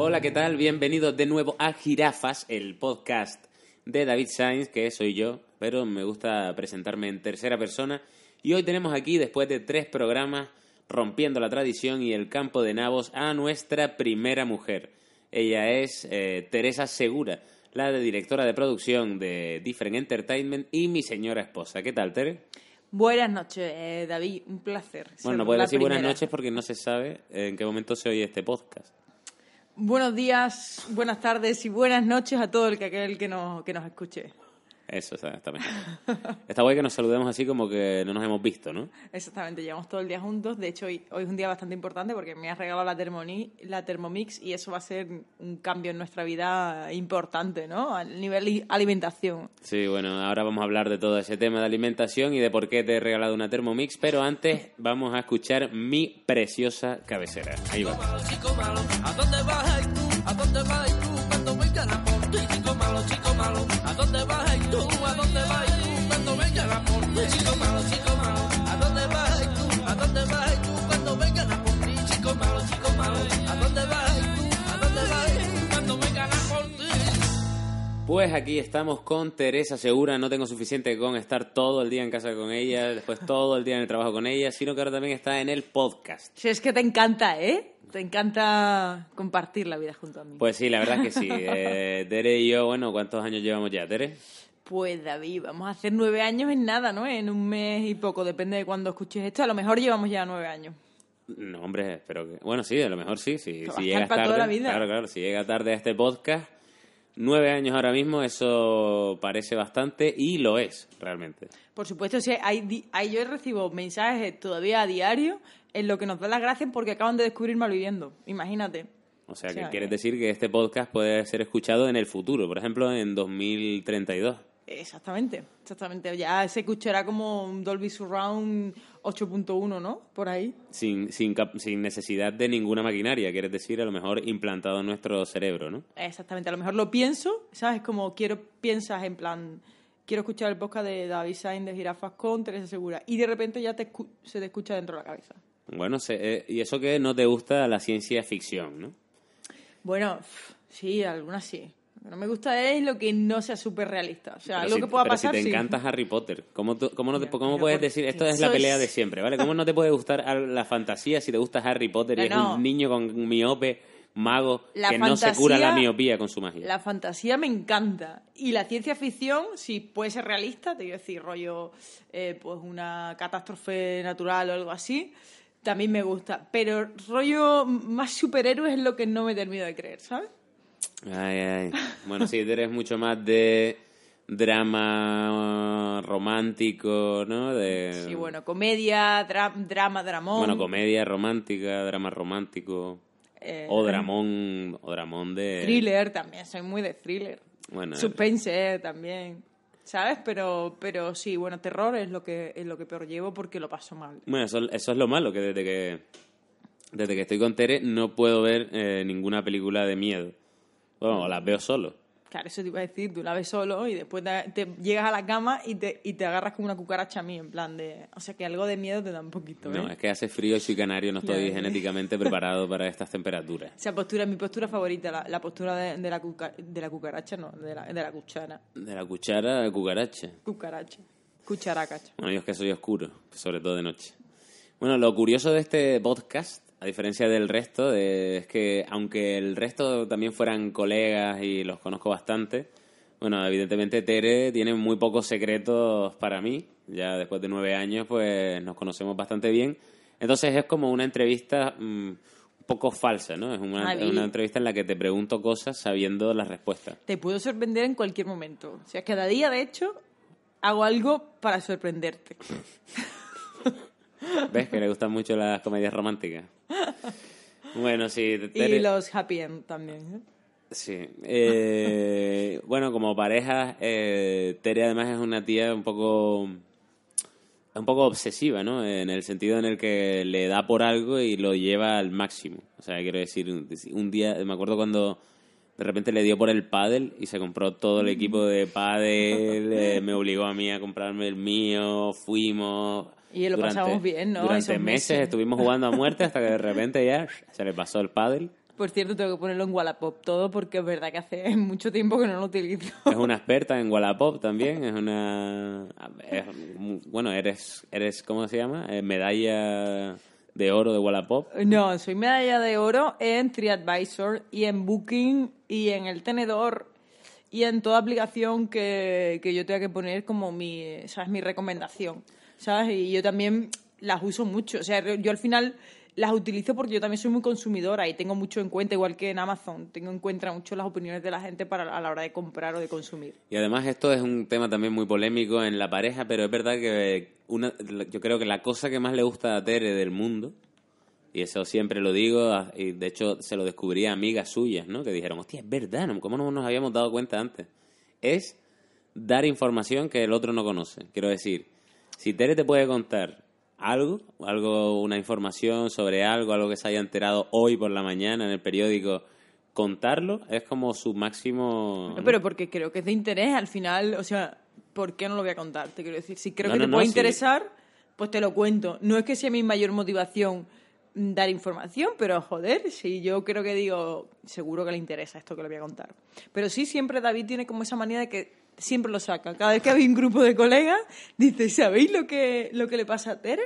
Hola, ¿qué tal? Bienvenidos de nuevo a Jirafas, el podcast de David Sainz, que soy yo, pero me gusta presentarme en tercera persona. Y hoy tenemos aquí, después de tres programas, rompiendo la tradición y el campo de nabos, a nuestra primera mujer. Ella es eh, Teresa Segura, la de directora de producción de Different Entertainment y mi señora esposa. ¿Qué tal, Tere? Buenas noches, eh, David, un placer. Bueno, no puedes decir buenas noches porque no se sabe en qué momento se oye este podcast. Buenos días, buenas tardes y buenas noches a todo el que, aquel que nos, que nos escuche. Eso, exactamente. Está guay que nos saludemos así como que no nos hemos visto, ¿no? Exactamente, llevamos todo el día juntos. De hecho, hoy, hoy es un día bastante importante porque me has regalado la, Thermoni, la Thermomix y eso va a ser un cambio en nuestra vida importante, ¿no? A nivel alimentación. Sí, bueno, ahora vamos a hablar de todo ese tema de alimentación y de por qué te he regalado una Thermomix, pero antes vamos a escuchar mi preciosa cabecera. Ahí va. ¿A dónde vas tú? ¿A dónde vas tú? Cuando chico malo, chico malo, ¿a dónde vas tú? ¿A dónde vas tú? Cuando venga la chico malo, chico malo, ¿a dónde vas tú? ¿A dónde vas tú? Cuando venga la chico malo, chico malo, ¿a dónde vas tú? ¿A dónde vas tú? Cuando venga la Pues aquí estamos con Teresa Segura. No tengo suficiente con estar todo el día en casa con ella, después todo el día en el trabajo con ella, sino que ahora también está en el podcast. Si es que te encanta, ¿eh? Te encanta compartir la vida junto a mí. Pues sí, la verdad es que sí. Eh, Tere y yo, bueno, ¿cuántos años llevamos ya, Tere? Pues David, vamos a hacer nueve años en nada, ¿no? En un mes y poco, depende de cuándo escuches esto. A lo mejor llevamos ya nueve años. No, hombre, espero que... Bueno, sí, a lo mejor sí. Si, si llega tarde, toda la vida. Claro, claro. Si llega tarde a este podcast, nueve años ahora mismo, eso parece bastante y lo es, realmente. Por supuesto, sí. Hay, hay, yo recibo mensajes todavía a diario en lo que nos da las gracias porque acaban de descubrir Malviviendo. Imagínate. O sea, que quieres decir que este podcast puede ser escuchado en el futuro, por ejemplo, en 2032. Exactamente, exactamente. Ya se escuchará como un Dolby Surround 8.1, ¿no? Por ahí. Sin, sin, sin necesidad de ninguna maquinaria, quieres decir, a lo mejor implantado en nuestro cerebro, ¿no? Exactamente, a lo mejor lo pienso, ¿sabes? Como quiero, piensas en plan, quiero escuchar el podcast de David Sainz de Girafas con Teresa Segura, y de repente ya te se te escucha dentro de la cabeza. Bueno, eh, y eso que no te gusta la ciencia ficción, ¿no? Bueno, sí, algunas sí. Lo que no me gusta es lo que no sea súper realista. O sea, algo que pueda pero pasar. Si te encanta Harry Potter, ¿cómo, cómo, no te, cómo puedes decir? Esto es la pelea de siempre, ¿vale? ¿Cómo no te puede gustar la fantasía si te gusta Harry Potter y es un niño con miope? mago que no se cura la miopía con su magia. La fantasía me encanta. Y la ciencia ficción, si puede ser realista, te quiero decir, rollo, eh, pues una catástrofe natural o algo así, también me gusta. Pero rollo más superhéroes es lo que no me termino de creer, ¿sabes? Ay, ay. Bueno, sí, eres mucho más de drama romántico, ¿no? De... Sí, bueno, comedia, drama, dramón. Bueno, comedia romántica, drama romántico. Eh, o dramón, o dramón de... Thriller también, soy muy de thriller. Bueno, Suspense también. ¿Sabes? Pero, pero sí, bueno, terror es lo que es lo que peor llevo porque lo paso mal. Bueno, eso, eso es lo malo, que desde que desde que estoy con Tere no puedo ver eh, ninguna película de miedo. Bueno, las veo solo. Claro, eso te iba a decir, tú la ves solo y después te, llegas a la cama y te, y te agarras como una cucaracha a mí, en plan de... O sea, que algo de miedo te da un poquito, No, ¿eh? es que hace frío, y soy canario, no estoy genéticamente preparado para estas temperaturas. Esa postura es mi postura favorita, la, postura de, la de la cucaracha, no, de la, de la cuchara. De la cuchara, cucaracha. Cucaracha. Cucharacacha. Bueno, yo es que soy oscuro, sobre todo de noche. Bueno, lo curioso de este podcast a diferencia del resto, es que aunque el resto también fueran colegas y los conozco bastante, bueno, evidentemente Tere tiene muy pocos secretos para mí. Ya después de nueve años, pues nos conocemos bastante bien. Entonces es como una entrevista mm, un poco falsa, ¿no? Es una, una, entrevista en la que te pregunto cosas sabiendo las respuestas. Te puedo sorprender en cualquier momento. O sea, cada día, de hecho, hago algo para sorprenderte. ¿Ves que le gustan mucho las comedias románticas? Bueno, sí. Y Tere- los happy end también. ¿eh? Sí. Eh, bueno, como pareja, eh, Tere además es una tía un poco un poco obsesiva, ¿no? En el sentido en el que le da por algo y lo lleva al máximo. O sea, quiero decir, un día, me acuerdo cuando de repente le dio por el pádel y se compró todo el equipo de pádel, eh, me obligó a mí a comprarme el mío, fuimos... Y lo pasamos bien, ¿no? Durante meses meses. estuvimos jugando a muerte hasta que de repente ya se le pasó el pádel. Por cierto, tengo que ponerlo en Wallapop todo porque es verdad que hace mucho tiempo que no lo utilizo. Es una experta en Wallapop también, es una... es- bueno, eres, eres, ¿cómo se llama? Eh, medalla de oro de Wallapop. No, soy medalla de oro en TriAdvisor y en Booking y en el tenedor y en toda aplicación que, que yo tenga que poner como mi, ¿sabes? mi recomendación, ¿sabes? Y yo también las uso mucho. O sea, yo al final las utilizo porque yo también soy muy consumidora y tengo mucho en cuenta, igual que en Amazon, tengo en cuenta mucho las opiniones de la gente para a la hora de comprar o de consumir. Y además esto es un tema también muy polémico en la pareja, pero es verdad que una, yo creo que la cosa que más le gusta a Tere del mundo, y eso siempre lo digo, a- y de hecho se lo descubrí a amigas suyas, ¿no? Que dijeron, hostia, es verdad, ¿no? ¿cómo no nos habíamos dado cuenta antes? Es dar información que el otro no conoce. Quiero decir, si Tere te puede contar algo, algo, una información sobre algo, algo que se haya enterado hoy por la mañana en el periódico, contarlo es como su máximo... ¿no? Pero porque creo que es de interés al final, o sea, ¿por qué no lo voy a contar? Te quiero decir, si creo No, que no, te puede sí. interesar, pues te lo cuento. No es que sea mi mayor motivación dar información, pero joder, si yo creo que digo, seguro que le interesa esto que le voy a contar. Pero sí, siempre David tiene como esa manía de que siempre lo saca. Cada vez que hay un grupo de colegas, dice, ¿sabéis lo que, lo que le pasa a Tere?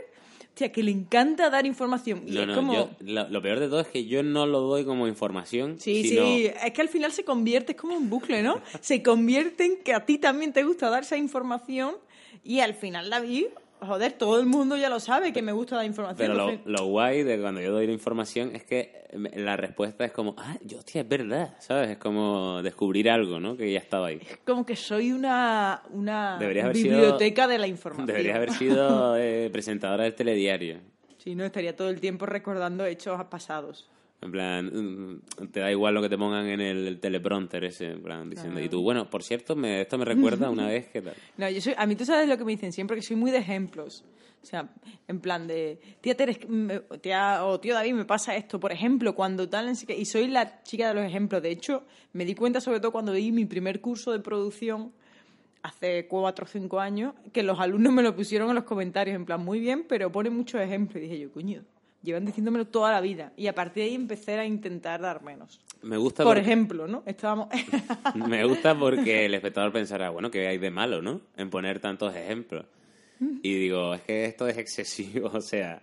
O sea, que le encanta dar información. Y No, es no, como... yo- lo, lo peor de todo es que yo no lo doy como información. Sí, sino- sí, es que al final se convierte, es como un bucle, ¿no? Se convierte en que a ti también te gusta dar esa información y al final, David, joder, todo el mundo ya lo sabe que me gusta dar información. Pero lo, guay de cuando yo doy la información es que la respuesta es como, ah, yo, hostia, es verdad, ¿sabes? Es como descubrir algo, ¿no? Que ya estaba ahí. es como que soy una, una sido- biblioteca de la información. Deberías haber sido eh, presentadora del telediario. Sí, no, estaría todo el tiempo recordando hechos pasados. En plan, mm, te da igual lo que te pongan en el teleprompter ese, en plan, diciendo, y tú, bueno, por cierto, me, esto me recuerda una vez que tal. No, yo soy, a mí tú sabes lo que me dicen siempre, que soy muy de ejemplos. O sea, en plan de, tía Tere, es que me- tía, o tío David, me pasa esto, por ejemplo, cuando tal, no sé qué", y soy la chica de los ejemplos. De hecho, me di cuenta sobre todo cuando di mi primer curso de producción hace cuatro o cinco años, que los alumnos me lo pusieron en los comentarios, en plan, muy bien, pero pone muchos ejemplos. Y dije yo, coño, llevan diciéndomelo toda la vida. Y a partir de ahí empecé a intentar dar menos. Me gusta Por porque- ejemplo, ¿no? Estábamos... Me gusta porque el espectador pensará, bueno, ¿qué hay de malo, no? En poner tantos ejemplos. Y digo, es que esto es excesivo, o sea...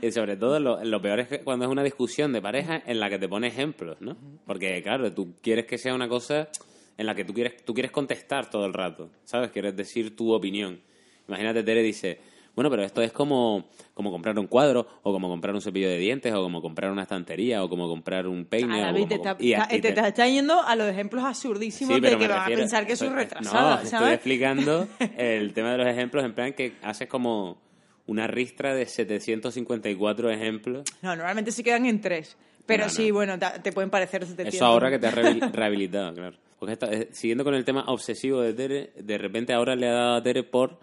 Y sobre todo, lo, lo peor es que cuando es una discusión de pareja en la que te pone ejemplos, ¿no? Porque, claro, tú quieres que sea una cosa en la que tú quieres, tú quieres contestar todo el rato, ¿sabes? Quieres decir tu opinión. Imagínate, Tere dice, bueno, pero esto es como, como comprar un cuadro, o como comprar un cepillo de dientes, o como comprar una estantería, o como comprar un peine. Ah, o te como- está, y está- y te, te- está yendo a los ejemplos absurdísimos Sí, de que van a pensar que soy retrasada, No, estoy explicando el tema de los ejemplos en plan que haces como una ristra de 754 ejemplos. No, normalmente se quedan en tres. Pero No, no. sí, bueno, te pueden parecer 700. Eso ahora que te has rehabil- rehabilitado, claro. Porque esta- eh, siguiendo con el tema obsesivo de Tere, de repente ahora le ha dado a Tere por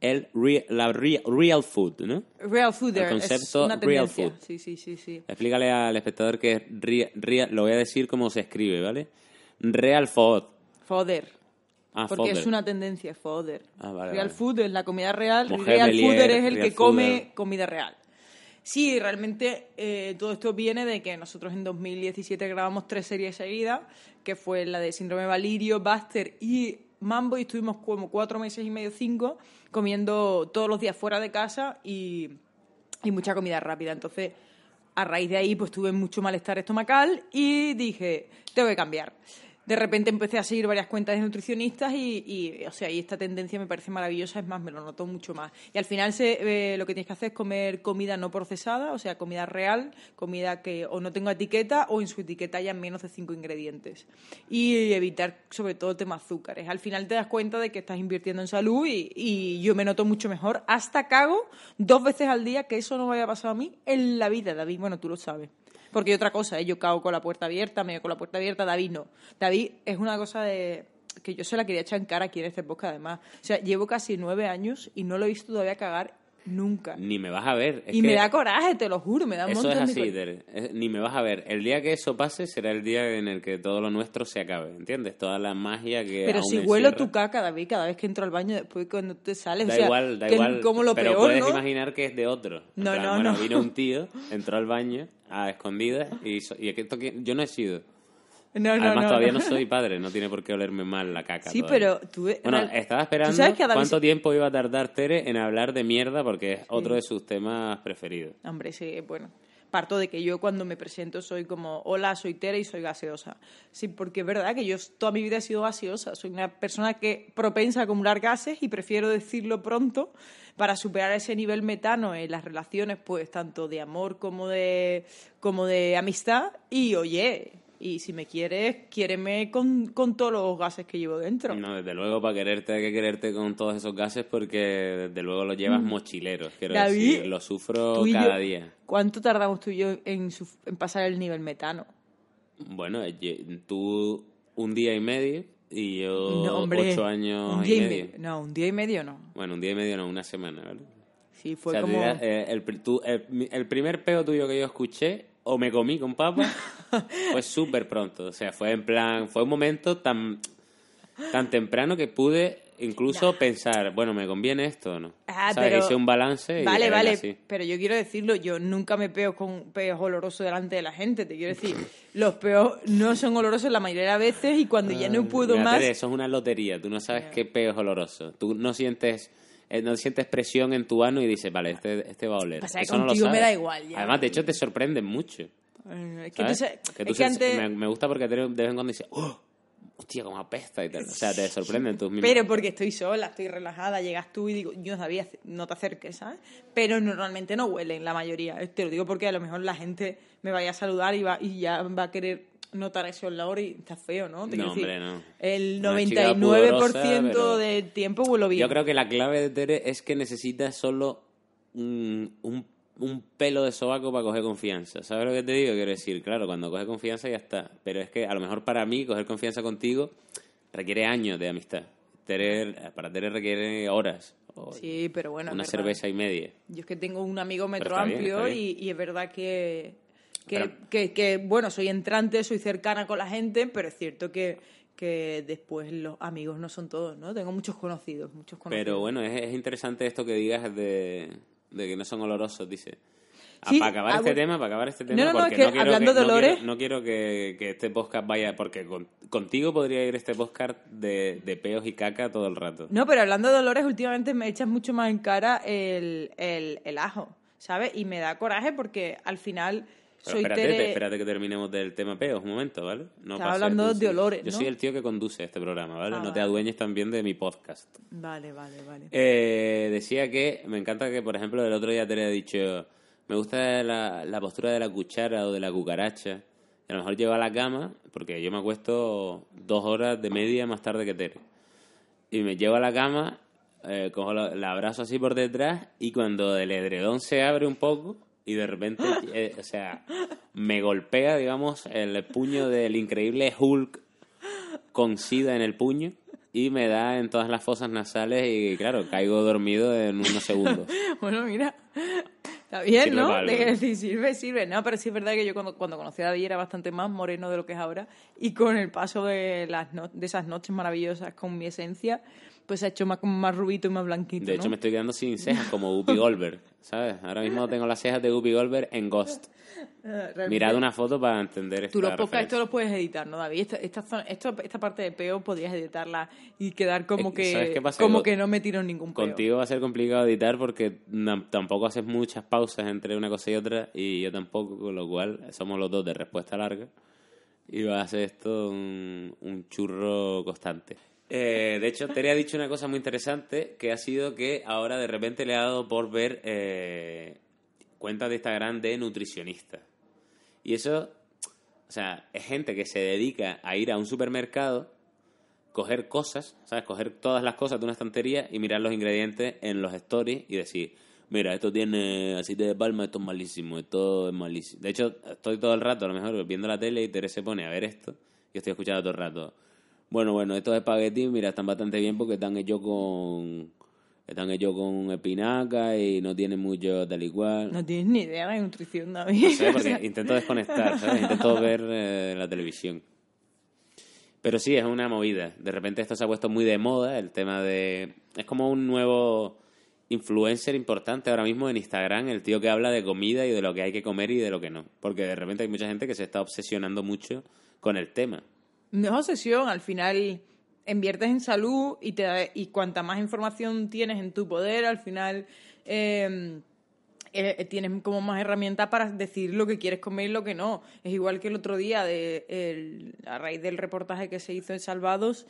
el re- la re- real food, ¿no? Real fooder El es concepto una real food. Sí, sí, sí, sí. Explícale al espectador que es rea- real, lo voy a decir como se escribe, ¿vale? Real food. Foder. Ah, porque es una tendencia, foder. Ah, vale, real vale. food es la comida real, Mujer real Belier, fooder es el real que come fooder. comida real. Sí, realmente eh, todo esto viene de que nosotros en 2017 grabamos tres series seguidas, que fue la de Síndrome Valirio, Buster y Mambo, y estuvimos como cuatro meses y medio, cinco, comiendo todos los días fuera de casa y, y mucha comida rápida. Entonces, a raíz de ahí, pues tuve mucho malestar estomacal y dije, tengo que cambiar. De repente empecé a seguir varias cuentas de nutricionistas y, o sea, y esta tendencia me parece maravillosa, es más, me lo noto mucho más. Y al final se, eh, lo que tienes que hacer es comer comida no procesada, o sea, comida real, comida que o no tenga etiqueta o en su etiqueta haya menos de cinco ingredientes. Y evitar sobre todo el tema azúcares. Al final te das cuenta de que estás invirtiendo en salud y, y yo me noto mucho mejor. Hasta cago dos veces al día, que eso no me haya pasado a mí en la vida, David. Bueno, tú lo sabes. Porque hay otra cosa, ¿eh? yo cago con la puerta abierta, medio con la puerta abierta, David no. David es una cosa de que yo se la quería echar en cara aquí en este podcast además. O sea, llevo casi nueve años y no lo he visto todavía cagar Nunca. Ni me vas a ver. y me da coraje, te lo juro, me da un eso montón es así, Ni me vas a ver. El día que eso pase será el día en el que todo lo nuestro se acabe, ¿entiendes? Toda la magia que Pero si huelo tu caca, David, cada vez que entro al baño, después cuando te sales, da o sea, igual, da igual. Como lo pero peor, puedes imaginar que es de otro. No, no, bueno, no. vino un tío, entró al baño a escondidas y, y esto que yo no he sido. No, Además, no, todavía no. soy padre, no tiene por qué olerme mal la caca. Sí, todavía. pero tú... Bueno, real- estaba ¿Tú esperando sabes que cuánto tiempo iba a tardar Tere en hablar de mierda porque es otro de sus temas preferidos. Hombre, sí, bueno. Parto de que yo cuando me presento soy como, hola, soy Tere y soy gaseosa. Sí, porque es verdad que yo toda mi vida he sido gaseosa. Soy una persona que propensa a acumular gases y prefiero decirlo pronto para superar ese nivel metano en las relaciones, pues tanto de amor como de, como de amistad. Y oye, y si me quieres, quiéreme con, con todos los gases que llevo dentro. No, desde luego, para quererte hay que quererte con todos esos gases porque desde luego los llevas mochileros. Quiero Mm. David, decir, lo sufro y yo- cada día. ¿Cuánto tardamos tú y yo en, pasar el nivel metano? Bueno, eh, tú un día y medio y yo No, hombre, ocho años un y día medio. me- No, un día y medio no. Bueno, un día y medio no, una semana, ¿vale? Sí, O fue sea, como... dirás, eh, el, pri- tú- el, mi- el primer peo tuyo que yo escuché, o me comí con papa, fue súper pronto. O sea, fue en plan, fue un momento tan, tan temprano que pude incluso pensar, bueno, ¿me conviene esto o no? Ah, ¿Sabes? pero- Hice un balance y Vale, vale, pero yo quiero decirlo, yo nunca me peo con peos olorosos delante de la gente, te quiero decir, los peos no son olorosos la mayoría de las veces y cuando ya no puedo Mira, más... Tere, eso es una lotería. Tú no sabes qué peo es oloroso. Tú no sientes eh, no sientes presión en tu ano y dices, vale, este, este va a oler. Pasa Eso no lo contigo me da igual, ya. Además, de hecho, te sorprenden mucho. Eh, Es que, ¿sabes? entonces- Que es tú que antes- me, me gusta porque de vez en cuando dice, ¡oh! Hostia, como apesta y tal. O sea, te sorprenden tus mismos. Pero porque estoy sola, estoy relajada, llegas tú y digo, yo sabía, no te acerques, ¿sabes? Pero normalmente no huelen la mayoría. Te lo digo porque a lo mejor la gente me vaya a saludar y, va, y ya va a querer notar eso en la hora y está feo, ¿no? Te No, decir, hombre, no. El Una chica 99% pudorosa, pero- del tiempo huelo bien. Yo creo que la clave de Tere es que necesitas solo un, un, un pelo de sobaco para coger confianza. ¿Sabes lo que te digo? Quiero decir, claro, cuando coge confianza ya está. Pero es que a lo mejor para mí coger confianza contigo requiere años de amistad. Tere, para Tere requiere horas. o Sí, pero bueno. una cerveza y media. Yo es que tengo un amigo metro bien, amplio bien. Y, y es verdad que, que, Pero- que, que, bueno, soy entrante, soy cercana con la gente, pero es cierto que, que después los amigos no son todos, ¿no? Tengo muchos conocidos, muchos conocidos. Pero bueno, es, es interesante esto que digas de, de que no son olorosos, dice. Ah, Sí, para acabar este tema, para acabar este tema, No, no, no, porque es que quiero hablando de no olores- quiero- No quiero, que, que este podcast vaya, porque con- contigo podría ir este podcast de, de peos y caca todo el rato. No, pero hablando de dolores, últimamente me echas mucho más en cara el, el, el ajo, ¿sabes? Y me da coraje porque al final Pero soy espérate, Tere... te- espérate que terminemos del tema peos un momento, ¿vale? No Estaba hablando de olores, Yo ¿no? soy el tío que conduce este programa, ¿vale? Ah, no te adueñes también de mi podcast. Vale, vale, vale. Eh, decía que me encanta que, por ejemplo, el otro día te he dicho, me gusta la, la postura de la cuchara o de la cucaracha. Y a lo mejor llego a la cama, porque yo me acuesto dos horas de media más tarde que Tere. Y me llevo a la cama, eh, cojo la, la abrazo así por detrás y cuando el edredón se abre un poco y de repente, eh, o sea, me golpea, digamos, el puño del increíble Hulk con sida en el puño y me da en todas las fosas nasales y claro, caigo dormido en unos segundos. Bueno, mira, está bien, Sirve ¿no? Te quiero decir, sirve, sirve. No, pero sí es verdad que yo cuando, cuando conocí a David era bastante más moreno de lo que es ahora y con el paso de, las no- de esas noches maravillosas con mi esencia, pues se ha hecho más, como más rubito y más blanquito, De hecho, ¿no? me estoy quedando sin cejas como Guppy Goldberg, ¿sabes? Ahora mismo tengo las cejas de Guppy Goldberg en Ghost. Eh, realmente- Mirad una foto para entender esta Tú los podcasts referencia. esto lo puedes editar, ¿no, David? Esta, esta, esto- esta parte de peo podrías editarla y quedar como Es que, ¿sabes qué pasa? como Que no me tiro ningún peo. Contigo va a ser complicado editar porque tampoco haces muchas pausas entre una cosa y otra y yo tampoco, con lo cual somos los dos de respuesta larga Y va a ser esto un, un churro constante. Eh, de hecho, Tere ha dicho una cosa muy interesante, que ha sido que ahora de repente le ha dado por ver eh, cuentas de Instagram de nutricionistas. Y eso, o sea, es gente que se dedica a ir a un supermercado, coger cosas, ¿sabes? Coger todas las cosas de una estantería y mirar los ingredientes en los stories y decir, mira, esto tiene aceite de palma, esto es malísimo, esto es malísimo. De hecho, estoy todo el rato, a lo mejor, viendo la tele y Tere se pone a ver esto y estoy escuchando todo el rato. Bueno, bueno, estos espaguetis, mira, están bastante bien porque están hechos con están hechos con espinaca y no tienen mucho tal y cual. No tienes ni idea de nutrición, David. No sé, porque intento desconectar, ¿sabes? Intento ver eh, la televisión. Pero sí, es una movida. De repente esto se ha puesto muy de moda, el tema de... Es como un nuevo influencer importante ahora mismo en Instagram, el tío que habla de comida y de lo que hay que comer y de lo que no. Porque de repente hay mucha gente que se está obsesionando mucho con el tema. No es obsesión, al final inviertes en salud y, te, y cuanta más información tienes en tu poder, al final eh, eh, tienes como más herramientas para decir lo que quieres comer y lo que no. Es igual que el otro día, de, el- a raíz del reportaje que se hizo en Salvados,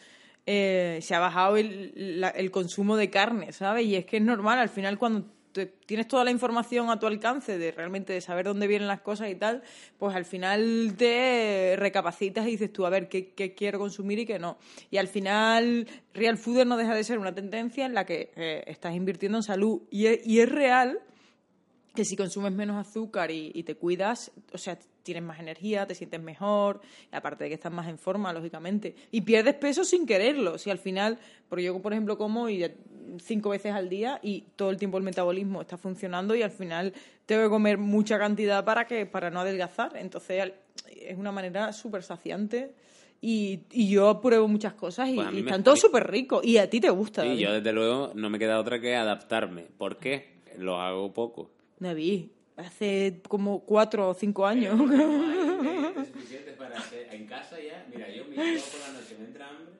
eh, se ha bajado el, el consumo de carne, ¿sabes? Y es que es normal, al final cuando tienes toda la información a tu alcance de realmente de saber dónde vienen las cosas y tal, pues al final te recapacitas y dices tú, a ver, ¿qué, qué quiero consumir y qué no? Y al final, Real Food no deja de ser una tendencia en la que eh, estás invirtiendo en salud. Y es, y es real que si consumes menos azúcar y, y te cuidas, o sea, tienes más energía, te sientes mejor, aparte de que estás más en forma, lógicamente. Y pierdes peso sin quererlo. Si al final, porque yo, por ejemplo, como y cinco veces al día y todo el tiempo el metabolismo está funcionando y al final tengo que comer mucha cantidad para que para no adelgazar. Entonces es una manera súper saciante. Y, y yo pruebo muchas cosas y, Pues y están todos súper ricos. Y a ti te gusta. Y David. yo desde luego no me queda otra que adaptarme. ¿Por qué? Lo hago poco. David, hace como cuatro o cinco años. suficiente para hacer en casa ya. Mira, yo me llevo por la noche, me entra hambre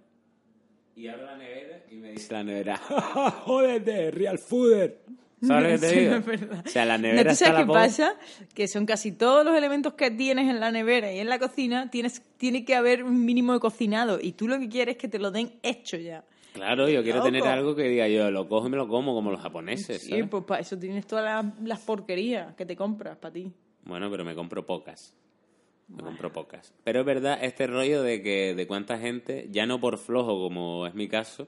y abro la nevera y me dice la nevera, ¡Jódete, Real Fooder! ¿Sabes lo que te Sí, digo? es verdad. O sea, la ¿No nevera tú está sabes qué pasa? Que son casi todos los elementos que tienes en la nevera y en la cocina, tienes, tiene que haber un mínimo de cocinado y tú lo que quieres es que te lo den hecho ya. Claro, yo quiero Loco. tener algo que diga yo, lo cojo y me lo como como los japoneses, Sí, ¿sabes? pues para eso tienes todas las, las porquerías que te compras para ti. Bueno, pero me compro pocas. Me compro pocas. Pero es verdad este rollo de que de cuánta gente, ya no por flojo como es mi caso,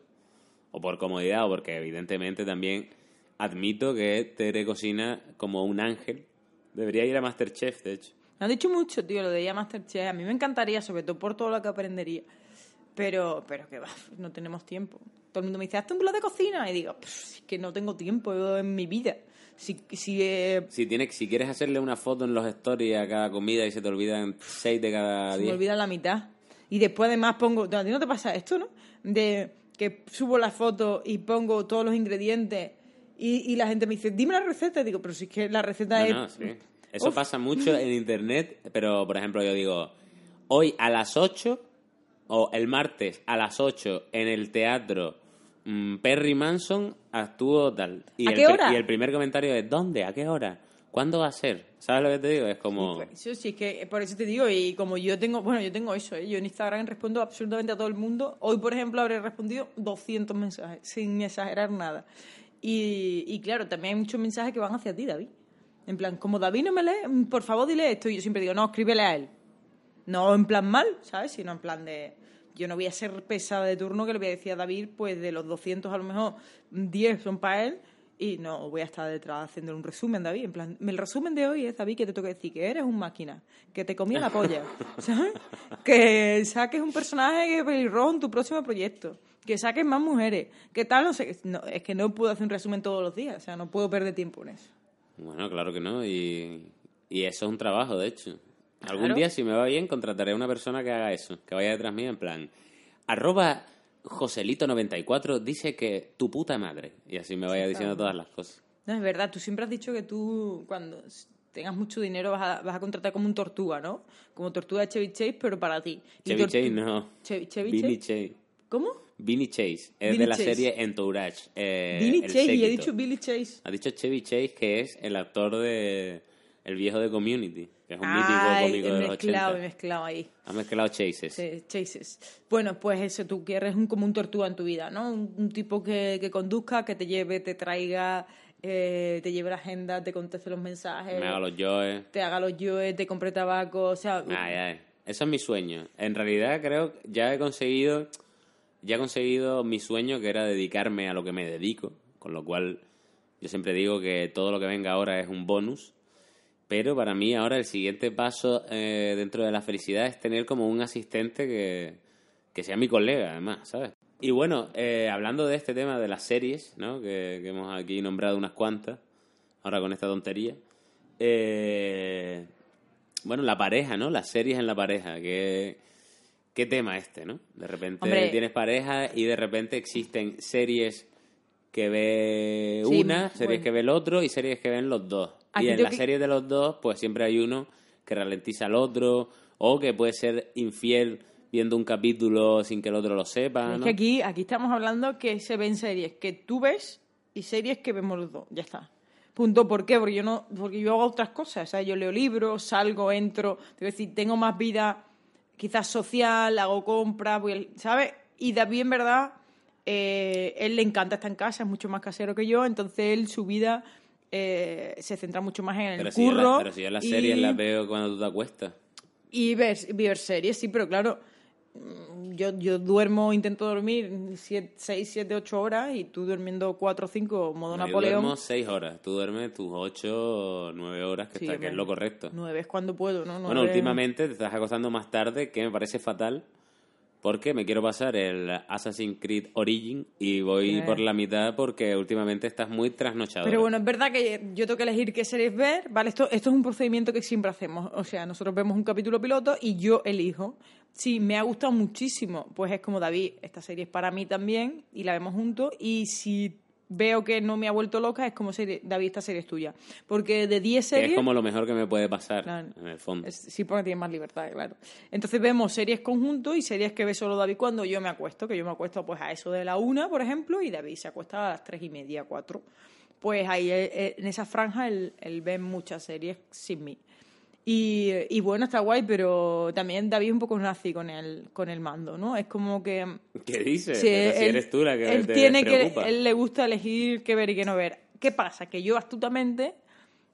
o por comodidad, o porque evidentemente también admito que Tere cocina como un ángel. Debería ir a Masterchef, de hecho. Me han dicho mucho, tío, lo de ir a Masterchef. A mí me encantaría, sobre todo por todo lo que aprendería. Pero, pero que va, no tenemos tiempo. Todo el mundo me dice, hazte un blog de cocina. Y digo, "Pff, es que no tengo tiempo en mi vida. Si, si eh, Si, tienes, si quieres hacerle una foto en los stories a cada comida y se te olvidan seis de cada se me diez. olvida la mitad. Y después además pongo, a ti no te pasa esto, ¿no? De que subo la foto y pongo todos los ingredientes y, y la gente me dice, dime la receta. Y digo, pero si es que la receta No, es... no, sí. Eso Uf. pasa mucho en internet, pero por ejemplo yo digo, hoy a las 8 o el martes a las 8 en el teatro mm, Perry Manson actuó tal. Y ¿A el, qué hora? Y el primer comentario es, ¿dónde? ¿A qué hora? ¿Cuándo va a ser? ¿Sabes lo que te digo? Es como... Eso sí, es que por eso te digo, y como yo tengo, bueno, yo tengo eso, ¿eh? yo en Instagram respondo absolutamente a todo el mundo. Hoy, por ejemplo, habré respondido 200 mensajes, sin exagerar nada. Y, y claro, también hay muchos mensajes que van hacia ti, David. En plan, como David no me lee, por favor dile esto. Y yo siempre digo, no, escríbele a él. No en plan mal, ¿sabes? Sino en plan de... Yo no voy a ser pesada de turno que le voy a decir a David, pues de los 200 a lo mejor 10 son para él y no voy a estar detrás haciendo un resumen, David. En plan, el resumen de hoy es, David, que te tengo que decir que eres un máquina, que te comía la polla, ¿sabes? Que saques un personaje que pelirrojo en tu próximo proyecto, que saques más mujeres, que tal, no sé. No, es que no puedo hacer un resumen todos los días, o sea, no puedo perder tiempo en eso. Bueno, claro que no. Y, y eso es un trabajo, de hecho. Algún Claro. día, si me va bien, contrataré a una persona que haga eso, que vaya detrás mío en plan, arroba Joselito94 dice que tu puta madre. Y así me vaya diciendo todas las cosas. No, es verdad, tú siempre has dicho que tú, cuando tengas mucho dinero, vas a, vas a contratar como un tortuga, ¿no? Como tortuga de Chevy Chase, pero para ti. Chevy Chase no. Chevy, Chevy Chase. Chase. ¿Cómo? Vinny Chase. Es de la Chase. serie Entourage. Eh, Billy Chase, y he dicho Billy Chase. Ha dicho Chevy Chase, que es el actor de el viejo de Community, que es un Ay, mítico cómico de los mezclado, he 80. mezclado ahí. Ha mezclado chases. Sí, chases. Bueno, pues eso, tú quieres un, como un tortuga en tu vida, ¿no? Un, un tipo que, que conduzca, que te lleve, te traiga, eh, te lleve la agenda, te conteste los mensajes, Me haga los joes. te haga los yoes, te compre tabaco, o sea... Ay, ay. Eso es mi sueño. En realidad creo que ya he conseguido, ya he conseguido mi sueño que era dedicarme a lo que me dedico, con lo cual yo siempre digo que todo lo que venga ahora es un bonus, pero para mí ahora el siguiente paso eh, dentro de la felicidad es tener como un asistente que, que sea mi colega, además, ¿sabes? Y bueno, eh, hablando de este tema de las series, ¿no? Que, que hemos aquí nombrado unas cuantas, ahora con esta tontería. Eh, bueno, la pareja, ¿no? Las series en la pareja. ¿Qué, qué tema este, ¿no? De repente Hombre. tienes pareja y de repente existen series que ve Sí, una, series bueno. que ve el otro y series que ven los dos. Aquí y en las que- series de los dos, pues siempre hay uno que ralentiza al otro o que puede ser infiel viendo un capítulo sin que el otro lo sepa, Es ¿no? que aquí, aquí estamos hablando que se ven series que tú ves y series que vemos los dos. Ya está. Punto. ¿Por qué? Porque yo no, porque yo hago otras cosas. O sea, yo leo libros, salgo, entro. Es decir, tengo más vida quizás social, hago compras, ¿sabes? Y David, en verdad, eh, él le encanta estar en casa, es mucho más casero que yo, entonces él, su vida eh, se centra mucho más en el pero, si yo curro. la- pero si yo las y- series las veo cuando tú te acuestas. y ver, ver series, sí, pero claro, mm, yo, yo duermo, intento dormir 6, 7, 8 horas y tú durmiendo 4 o 5, modo No, yo Napoleón. duermo seis horas, tú duermes tus ocho o nueve horas, que, Sí, está, que es lo correcto. 9 es cuando puedo, ¿no? Bueno, Nueve- últimamente te estás acostando más tarde, que me parece fatal, porque me quiero pasar el Assassin's Creed Origin y voy por la mitad porque últimamente estás muy trasnochado. Pero bueno, es verdad que yo tengo que elegir qué series ver, ¿vale? Esto, esto es un procedimiento que siempre hacemos. O sea, nosotros vemos un capítulo piloto y yo elijo. Si me ha gustado muchísimo, pues es como David, esta serie es para mí también y la vemos juntos. Y si veo que no me ha vuelto loca, es como serie, David, esta serie es tuya. Porque de 10 que series... es como lo mejor que me puede pasar, Claro. en el fondo. Es- sí, porque tienes más libertad, claro. Entonces vemos series conjuntos y series que ve solo David cuando yo me acuesto, que yo me acuesto pues a eso de la una, por ejemplo, y David se acuesta a las tres y media, cuatro. Pues ahí eh, eh, en esa franja él, él ve muchas series sin mí. Y, y bueno, está guay, pero también David es un poco nazi con el, con el mando, ¿no? Es como que... ¿Qué dices? Si él- eres tú la que él te tiene que él le gusta elegir qué ver y qué no ver. ¿Qué pasa? Que yo astutamente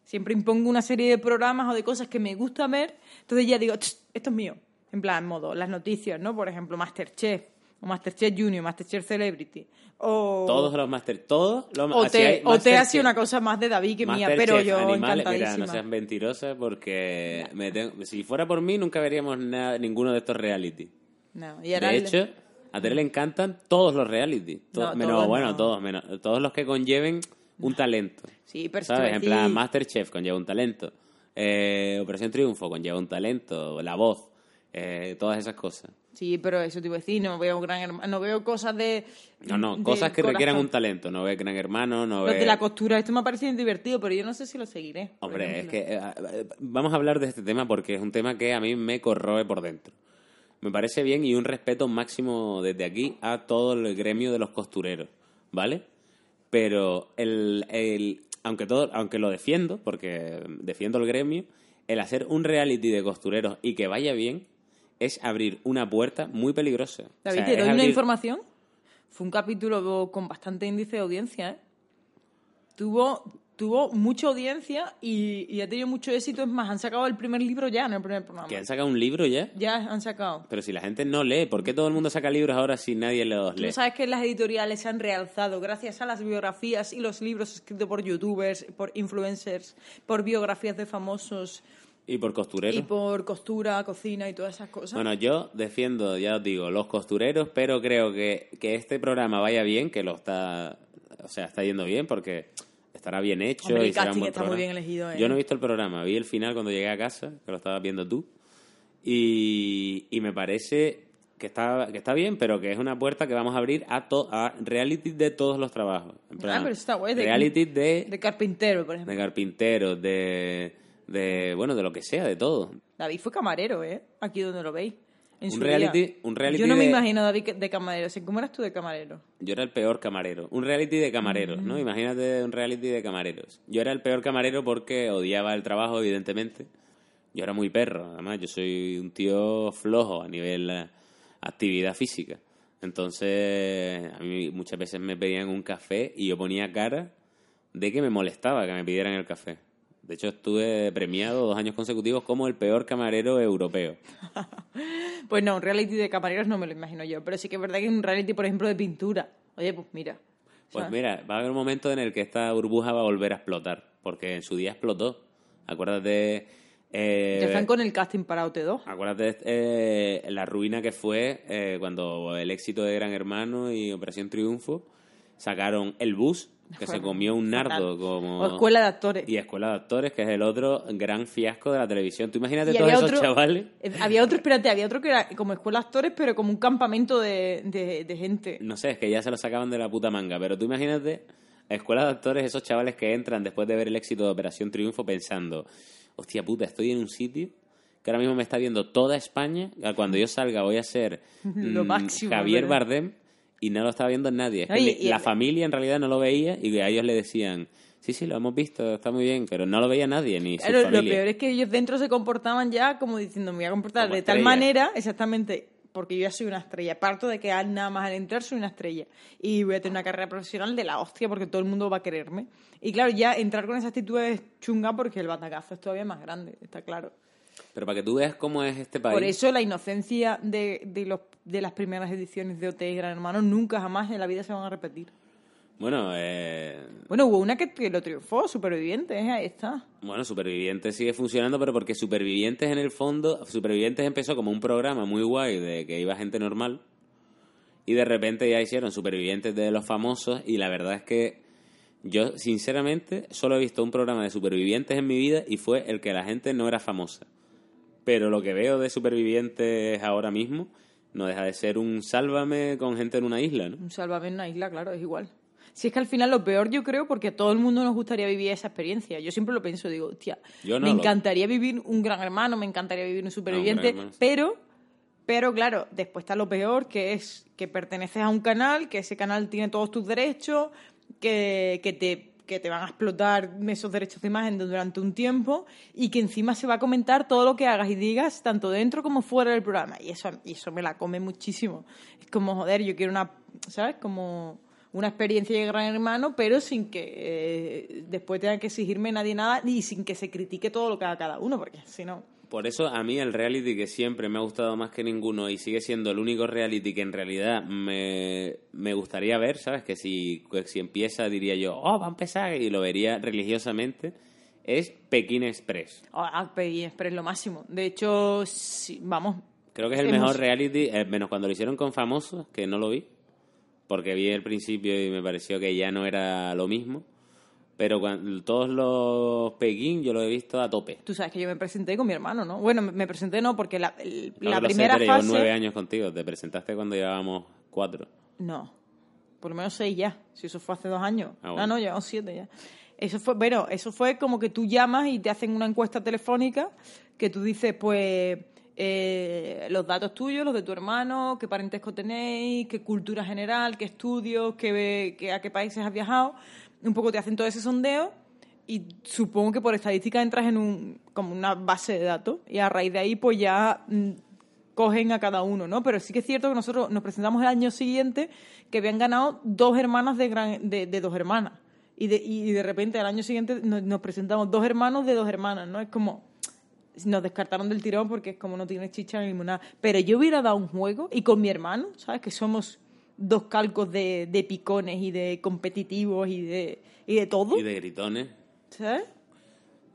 siempre impongo una serie de programas o de cosas que me gusta ver, entonces ya digo, "Ch, esto es mío. En plan, modo, las noticias, ¿no? Por ejemplo, Masterchef, o Masterchef Junior, Masterchef Celebrity, o... Todos los Master, todos los o te, o te Masterchef- ha sido una cosa más de David que mía, pero yo animales, mira, no seas mentirosa porque me tengo- si fuera por mí nunca veríamos nada, ninguno de estos reality. No, y ahora De el- hecho, a Tere le encantan todos los reality. To- No, menos, todos bueno, no. todos, menos, todos los que conlleven un talento. Sí, pero ¿Sabes? En plan, Masterchef conlleva un talento. Eh, Operación Triunfo conlleva un talento. La voz. eh, todas esas cosas. Sí, pero eso te iba a decir, no veo gran hermano, no veo cosas de... No, no, cosas que requieran un talento. No ve Gran Hermano, no Los ve... de la costura, esto me ha parecido divertido, pero yo no sé si lo seguiré. Hombre, es que eh, eh, vamos a hablar de este tema porque es un tema que a mí me corroe por dentro. Me parece bien y un respeto máximo desde aquí a todo el gremio de los costureros, ¿vale? Pero el, el aunque todo, aunque lo defiendo, porque defiendo el gremio, el hacer un reality de costureros y que vaya bien es abrir una puerta muy peligrosa. O David, sea, te doy una información. Fue un capítulo con bastante índice de audiencia, ¿eh? Tuvo, tuvo mucha audiencia y, y ha tenido mucho éxito. Es más, han sacado el primer libro ya en el primer programa. que han sacado un libro ya. Ya han sacado. Pero si la gente no lee, ¿por qué todo el mundo saca libros ahora si nadie los Tú lee? sabes que las editoriales se han realzado gracias a las biografías y los libros escritos por youtubers, por influencers, por biografías de famosos Y por costureros. y por costura, cocina y todas esas cosas. Bueno, yo defiendo, ya os digo, los costureros, pero creo que, que este programa vaya bien, que lo está, o sea, está yendo bien porque estará bien hecho Hombre, el y será un buen está muy bien elegido, ¿eh? Yo no he visto el programa, vi el final cuando llegué a casa, que lo estabas viendo tú, y, y me parece que está, que está bien, pero que es una puerta que vamos a abrir a, to, a reality de todos los trabajos. En plan, Ah, pero está guay. De, reality de, de carpintero, por de ejemplo. carpinteros, de, de, bueno, de lo que sea, de todo. David fue camarero, ¿eh? Aquí donde lo veis. en Un su reality- día. un reality Yo no me imagino a David de camarero. O sea, ¿Cómo eras tú de camarero? Yo era el peor camarero. Un reality de camareros, ¿no? Imagínate un reality de camareros. Yo era el peor camarero porque odiaba el trabajo, evidentemente. Yo era muy perro, además. Yo soy un tío flojo a nivel eh, actividad física. Entonces, a mí muchas veces me pedían un café y yo ponía cara de que me molestaba que me pidieran el café. De hecho, estuve premiado dos años consecutivos como el peor camarero europeo. Pues no, un reality de camareros no me lo imagino yo. Pero sí que es verdad que un reality, por ejemplo, de pintura. Oye, pues mira. Pues ¿sabes? mira, va a haber un momento en el que esta burbuja va a volver a explotar, porque en su día explotó. Acuérdate. eh, Ya están con el casting para OT2. Acuérdate eh, la ruina que fue eh, cuando el éxito de Gran Hermano y Operación Triunfo sacaron el bus, que se comió un nardo Fatal. como. O escuela de actores. Y Escuela de Actores, que es el otro gran fiasco de la televisión. Tú imagínate Y todos esos otro- chavales. eh, Había otro, espérate, había otro que era como escuela de actores, pero como un campamento de, de, de gente. No sé, es que ya se lo sacaban de la puta manga. Pero tú imagínate, escuela de actores, esos chavales que entran después de ver el éxito de Operación Triunfo pensando, hostia puta, estoy en un sitio que ahora mismo me está viendo toda España. Cuando yo salga voy a ser Lo mm, máximo, Javier ¿verdad? Bardem y no lo está viendo nadie. Y la familia en realidad no lo veía y a ellos le decían, sí, sí, lo hemos visto, está muy bien, pero no lo veía nadie, ni su Claro, lo familia. peor es que ellos dentro se comportaban ya como diciendo, me voy a comportar Como de tal manera, exactamente, porque yo ya soy una estrella. Parto de que nada más al entrar soy una estrella. Y voy a tener una carrera profesional de la hostia porque todo el mundo va a quererme. Y claro, ya entrar con esa actitud es chunga porque el batacazo es todavía más grande, está claro. Pero para que tú veas cómo es este país. Por eso la inocencia de, de, los, de las primeras ediciones de OT y Gran Hermano nunca jamás en la vida se van a repetir. Bueno, eh, Bueno, hubo una que, que lo triunfó, Supervivientes, ¿eh? ahí está. Bueno, Supervivientes sigue funcionando, pero porque Supervivientes en el fondo, Supervivientes empezó como un programa muy guay de que iba gente normal y de repente ya hicieron Supervivientes de los famosos y la verdad es que yo sinceramente solo he visto un programa de Supervivientes en mi vida y fue el que la gente no era famosa. Pero lo que veo de Supervivientes ahora mismo no deja de ser un sálvame con gente en una isla, ¿no? Un sálvame en una isla, claro, es igual. Si es que al final lo peor yo creo porque a todo el mundo nos gustaría vivir esa experiencia. Yo siempre lo pienso, digo, hostia, no me lo- encantaría vivir un gran hermano, me encantaría vivir un superviviente, pero, pero claro, después está lo peor, que es que perteneces a un canal, que ese canal tiene todos tus derechos, que, que te que te van a explotar esos derechos de imagen durante un tiempo y que encima se va a comentar todo lo que hagas y digas, tanto dentro como fuera del programa. Y eso, eso me la come muchísimo. Es como, joder, yo quiero una, ¿sabes? Como una experiencia de gran hermano, pero sin que eh, después tenga que exigirme nadie nada y sin que se critique todo lo que haga cada uno, porque si no... Por eso a mí el reality que siempre me ha gustado más que ninguno y sigue siendo el único reality que en realidad me, me gustaría ver, ¿sabes? Que si, que si empieza diría yo, oh, va a empezar y lo vería religiosamente, es Pekín Express. Ah, Peggy Express lo máximo. De hecho, sí, vamos. Creo que es el hemos- mejor reality, eh, menos cuando lo hicieron con famosos, que no lo vi, porque vi el principio y me pareció que ya no era lo mismo. Pero cuando, todos los Pekín yo lo he visto a tope. Tú sabes que yo me presenté con mi hermano, ¿no? Bueno, me- presenté no, porque la, el- No la sé, primera llevo fase... nueve años contigo, te presentaste cuando llevábamos cuatro. No, por lo menos seis ya. Si eso fue hace dos años. Ah, Ah, bueno. no, llevamos siete ya. Eso fue, bueno, eso fue como que tú llamas y te hacen una encuesta telefónica que tú dices, pues, eh, los datos tuyos, los de tu hermano, qué parentesco tenéis, qué cultura general, qué estudios, qué, qué- a qué países has viajado. Un poco te hacen todo ese sondeo y supongo que por estadística entras en un, como una base de datos y a raíz de ahí pues ya mm, cogen a cada uno, ¿no? Pero sí que es cierto que nosotros nos presentamos el año siguiente que habían ganado dos hermanas de, gran, de, de dos hermanas. Y de, y de repente al año siguiente nos, presentamos dos hermanos de dos hermanas, ¿no? Es como... Nos descartaron del tirón porque es como no tiene chicha ni limonada. Pero yo hubiera dado un juego y con mi hermano, ¿sabes? Que somos dos calcos de, de picones y de competitivos y de, y de todo, Y de gritones. ¿sabes?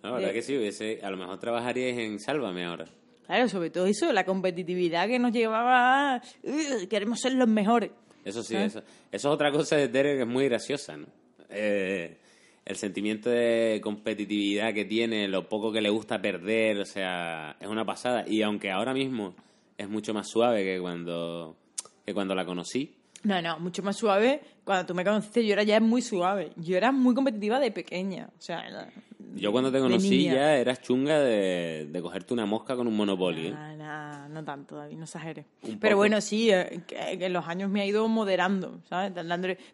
La verdad De- que sí, hubiese, a lo mejor trabajaríais en Sálvame ahora. Claro, sobre todo eso, la competitividad que nos llevaba a... "Ugh, queremos ser los mejores. Eso sí, ¿Ah? eso, eso es otra cosa de Tere que es muy graciosa, ¿no? Eh, el sentimiento de competitividad que tiene, lo poco que le gusta perder, o sea, es una pasada. Y aunque ahora mismo es mucho más suave que cuando, que cuando la conocí, No, no, mucho más suave. Cuando tú me conociste yo era ya muy suave. Yo era muy competitiva de pequeña. O sea, era- yo cuando te conocí ya eras chunga de, de cogerte una mosca con un monopolio. ¿eh? Nah, nah, no tanto, David, no exageres. Pero bueno, sí, eh, que en los años me ha ido moderando, ¿sabes?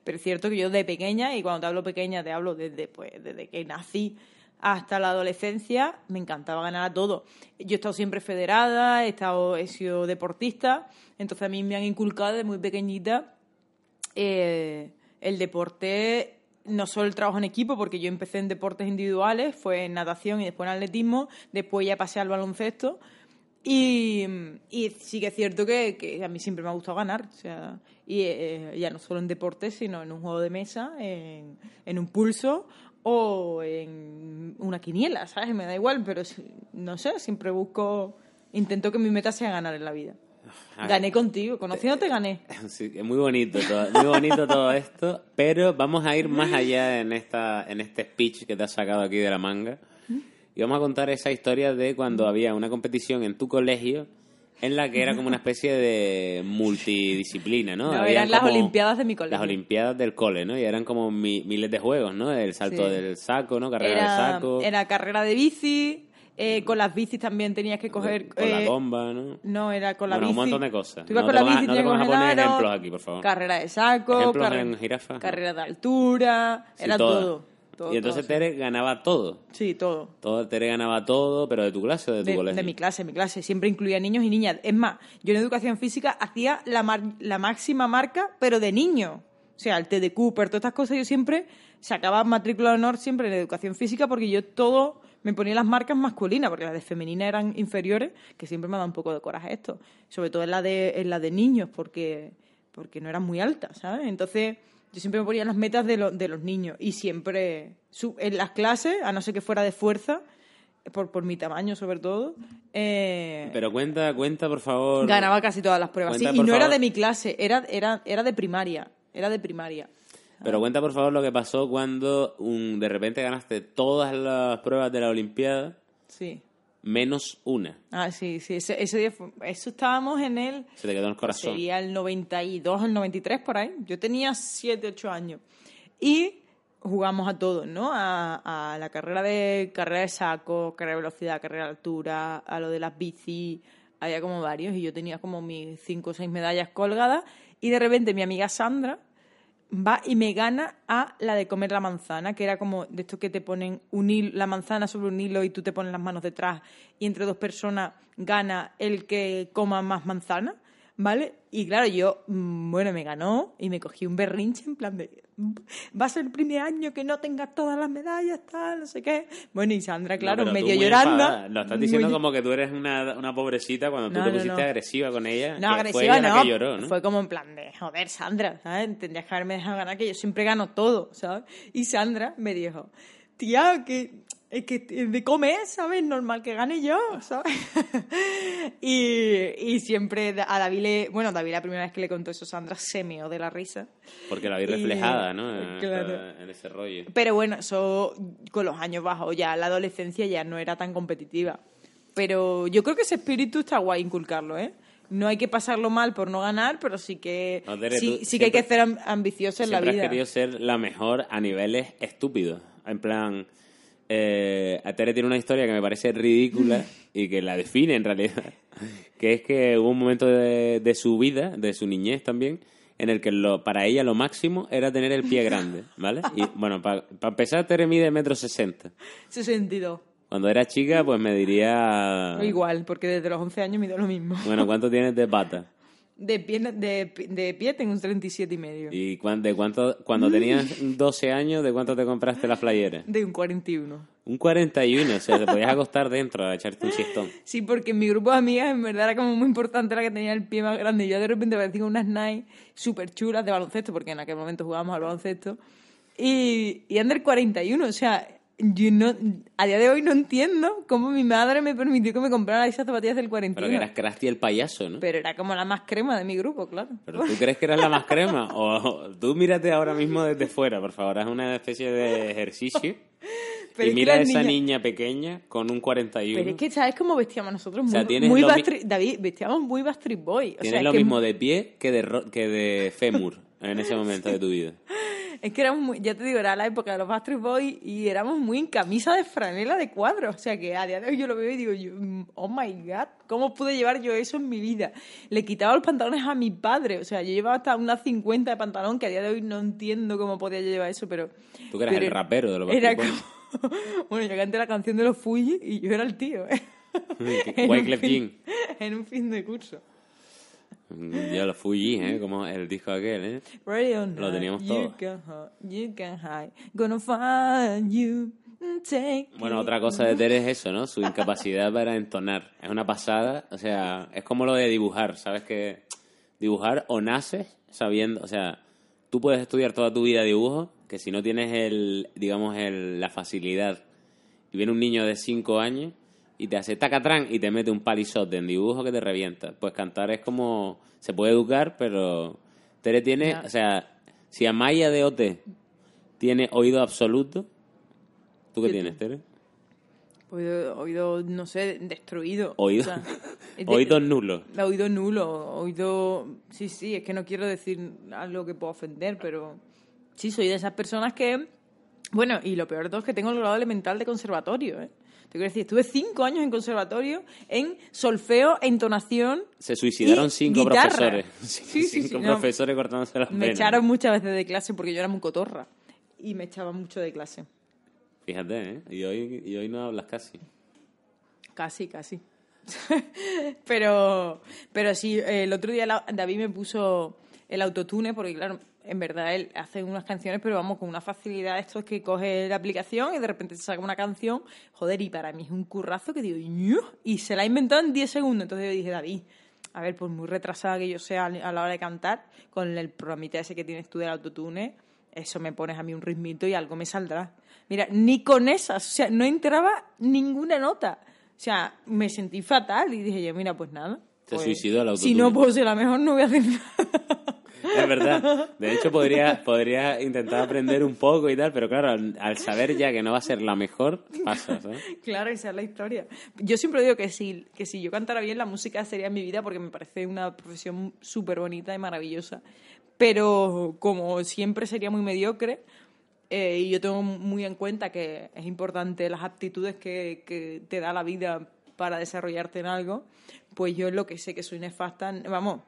Pero es cierto que yo de pequeña, y cuando te hablo pequeña, te hablo desde, pues, desde que nací hasta la adolescencia, me encantaba ganar a todo. Yo he estado siempre federada, he, estado, he sido deportista, entonces a mí me han inculcado desde muy pequeñita eh, el deporte, no solo el trabajo en equipo, porque yo empecé en deportes individuales, fue en natación y después en atletismo, después ya pasé al baloncesto. Y, y sí que es cierto que, que a mí siempre me ha gustado ganar, o sea, y eh, ya no solo en deportes, sino en un juego de mesa, en, en un pulso o en una quiniela, ¿sabes? Me da igual, pero no sé, siempre busco, intento que mi meta sea ganar en la vida. Ah. Gané contigo, conociéndote gané. Sí, es muy bonito todo, muy bonito todo esto, pero vamos a ir más allá en esta en este speech que te has sacado aquí de la manga y vamos a contar esa historia de cuando había una competición en tu colegio en la que era como una especie de multidisciplina, ¿no? No, eran las olimpiadas de mi colegio. Las olimpiadas del cole, ¿no? Y eran como mi- miles de juegos, ¿no? El salto Sí. del saco, ¿no? Carrera del Era, saco, era carrera de bici, eh, con las bicis también tenías que coger... con la eh, bomba, ¿no? No, era con la Bueno, un bici. montón de cosas. Tú ibas No con la bici, no te pongas a poner ejemplos aquí, por favor. Carrera de saco, Ejemplos carre- en jirafa. carrera de altura, Sí, era todo, y entonces todo, Tere ganaba todo. Sí, todo. Todo, Tere ganaba todo, pero de tu clase o de tu De, colegio. de mi clase, mi clase. Siempre incluía niños y niñas. Es más, yo en educación física hacía la, mar- la máxima marca, pero de niño. O sea, el T de Cooper, todas estas cosas, yo siempre sacaba matrícula de honor siempre en educación física porque yo todo me ponía las marcas masculinas, porque las de femenina eran inferiores, que siempre me ha dado un poco de coraje esto. Sobre todo en la de, en la de niños, porque, porque no eran muy altas, ¿sabes? Entonces, yo siempre me ponía las metas de, lo- de los niños y siempre en las clases, a no ser que fuera de fuerza, por, por mi tamaño sobre todo, eh, Pero cuenta, cuenta, por favor. ganaba casi todas las pruebas. Sí, y no era de mi clase, era, era, era de primaria. Era de primaria. Pero cuenta, por favor, lo que pasó cuando un, de repente ganaste todas las pruebas de la Olimpiada, Sí. menos una. Ah, sí, sí. Ese, ese día fue- eso estábamos en el. Se te quedó en el corazón. Sería el 92, el 93, por ahí. Yo tenía 7, 8 años. Y jugamos a todos, ¿no? A, a la carrera de carrera de saco, carrera de velocidad, carrera de altura, a lo de las bici. Había como varios y yo tenía como mis 5 o 6 medallas colgadas. Y de repente mi amiga Sandra va y me gana a la de comer la manzana, que era como de esto que te ponen un hilo, la manzana sobre un hilo y tú te pones las manos detrás y entre dos personas gana el que coma más manzana, ¿vale? Y claro, yo, mm, bueno, me ganó y me cogí un berrinche en plan de, va a ser el primer año que no tengas todas las medallas, tal, no sé qué. Bueno, y Sandra, claro, medio llorando. enfadada. Lo estás diciendo muy- como que tú eres una, una pobrecita cuando tú No, te no, pusiste agresiva con ella. No, que fue agresiva ella no. la que lloró, ¿no? Fue como en plan de, joder, Sandra, ¿sabes? Tendrías que haberme dejado ganar, que yo siempre gano todo, ¿sabes? Y Sandra me dijo, tía, que es que de comer, ¿sabes? Normal que gane yo, ¿sabes? y, y siempre a David le... Bueno, David la primera vez que le contó eso, Sandra se meó de la risa. Porque la vi Y- reflejada, ¿no? Claro. en ese rollo. Pero bueno, eso con los años bajó ya, la adolescencia ya no era tan competitiva. Pero yo creo que ese espíritu está guay inculcarlo, ¿eh? No hay que pasarlo mal por no ganar, pero sí que No, Tere, sí, sí que hay que siempre- ser am- ambicioso en la Siempre vida. has querido ser la mejor a niveles estúpidos. En plan, eh, Tere tiene una historia que me parece ridícula y que la define en realidad. Que es que hubo un momento de, de su vida, de su niñez también, en el que lo, para ella lo máximo era tener el pie grande, ¿vale? Y bueno, para empezar, Tere mide metro sesenta. 62. Cuando era chica, pues me diría... Igual, porque desde los 11 años mido lo mismo. Bueno, ¿cuánto tienes de pata? De pie, de, de pie tengo un 37 y medio. ¿Y cuán- de cuánto, cuando tenías 12 años, de cuánto te compraste la playera? De un 41. Un 41, o sea, te podías acostar dentro a echarte un siestón. Sí, porque en mi grupo de amigas en verdad era como muy importante la que tenía el pie más grande. Y yo de repente parecía unas Nike súper chulas de baloncesto, porque en aquel momento jugábamos al baloncesto. Y, y under 41, o sea, yo no, a día de hoy no entiendo cómo mi madre me permitió que me comprara esas zapatillas del 41. Pero que eras Krusty el payaso, ¿no? Pero era como la más crema de mi grupo, claro. ¿Pero tú crees que eras la más crema? O tú mírate ahora mismo desde fuera, por favor, haz una especie de ejercicio. Pero y mira a esa niña pequeña con un 41. Pero es que, ¿sabes cómo vestíamos nosotros? Muy, O sea, muy mi- Backstreet- David, vestíamos muy Backstreet Boy. O Tienes sea, lo que mismo de pie que de, ro- que de fémur en ese momento de tu vida. Es que éramos muy, ya te digo, era la época de los Backstreet Boys y éramos muy en camisa de franela de cuadro. O sea que a día de hoy yo lo veo y digo, yo, mm, oh my god, ¿cómo pude llevar yo eso en mi vida? Le quitaba los pantalones a mi padre. O sea, yo llevaba hasta unas 50 de pantalón que a día de hoy no entiendo cómo podía yo llevar eso, pero. Tú que eras el rapero de los Backstreet como. bueno, yo canté la canción de los Fuji y yo era el tío, ¿eh? En un Wyclef fin- Jean. En un fin de curso. Ya lo Fuji, ¿eh? Como el disco aquel, ¿eh? Ready or Lo teníamos you todo. can hide, you can hide. Gonna find you, take Bueno, otra cosa de Tere es eso, ¿no? Su incapacidad para entonar. Es una pasada, o sea, es como lo de dibujar, ¿sabes? Que dibujar o naces sabiendo, o sea, tú puedes estudiar toda tu vida dibujo, que si no tienes el, digamos, el, la facilidad, y viene un niño de 5 años y te hace tacatrán y te mete un palizote en dibujo que te revienta. Pues cantar es como, se puede educar, pero Tere tiene, Ya. o sea, si Amaya de OT tiene oído absoluto, ¿tú qué Yo tienes, Tere? Oído, oído, no sé, destruido. Oído, O sea, de- oído nulo. Oído nulo, oído... Sí, sí, es que no quiero decir algo que pueda ofender, pero sí, soy de esas personas que... Bueno, y lo peor de todo es que tengo el grado elemental de conservatorio, ¿eh? Quiero decir, estuve cinco años en conservatorio en solfeo, entonación... Se suicidaron y cinco guitarra. profesores. Sí, sí, cinco sí, no. profesores cortándose las Me echaron muchas veces de clase porque yo era muy cotorra. Y me echaban mucho de clase. Fíjate, ¿eh? Y hoy, y hoy no hablas casi. Casi, casi. pero, pero sí, el otro día David me puso el autotune, porque claro, en verdad él hace unas canciones, pero vamos, con una facilidad esto es que coge la aplicación y de repente se saca una canción, joder, y para mí es un currazo que digo, "Ñu", y se la ha inventado en 10 segundos. Entonces yo dije, David, a ver, por muy retrasada que yo sea a la hora de cantar, con el programita ese que tienes tú del autotune, eso me pones a mí un ritmito y algo me saldrá. Mira, ni con esas, o sea, no entraba ninguna nota. O sea, me sentí fatal y dije yo, mira, pues nada. Se pues, suicidó el Si autotune. no puedo ser la mejor, no voy a hacer nada. Es verdad. De hecho, podría, podría intentar aprender un poco y tal, pero claro, al, saber ya que no va a ser la mejor, pasa, ¿sabes? Claro, esa es la historia. Yo siempre digo que si, que si yo cantara bien, la música sería mi vida porque me parece una profesión súper bonita y maravillosa. Pero como siempre sería muy mediocre, eh, y yo tengo muy en cuenta que es importante las aptitudes que, que te da la vida para desarrollarte en algo, pues yo lo que sé que soy nefasta, vamos,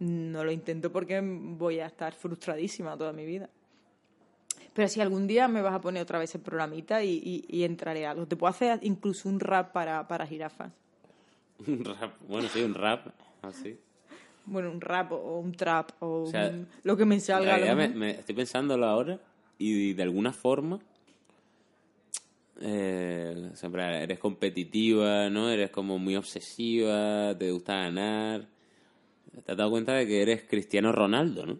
no lo intento porque voy a estar frustradísima toda mi vida. Pero si algún día me vas a poner otra vez el programita y, y- y entraré a algo. Te puedo hacer incluso un rap para, para jirafas. Un rap. Bueno, sí, un rap. Así. Bueno, un rap o un trap o, O sea, un- lo que me En salga. realidad me, me- estoy pensándolo ahora y de alguna forma eh, siempre eres competitiva, ¿no? Eres como muy obsesiva, te gusta ganar. Te has dado cuenta de que eres Cristiano Ronaldo, ¿no?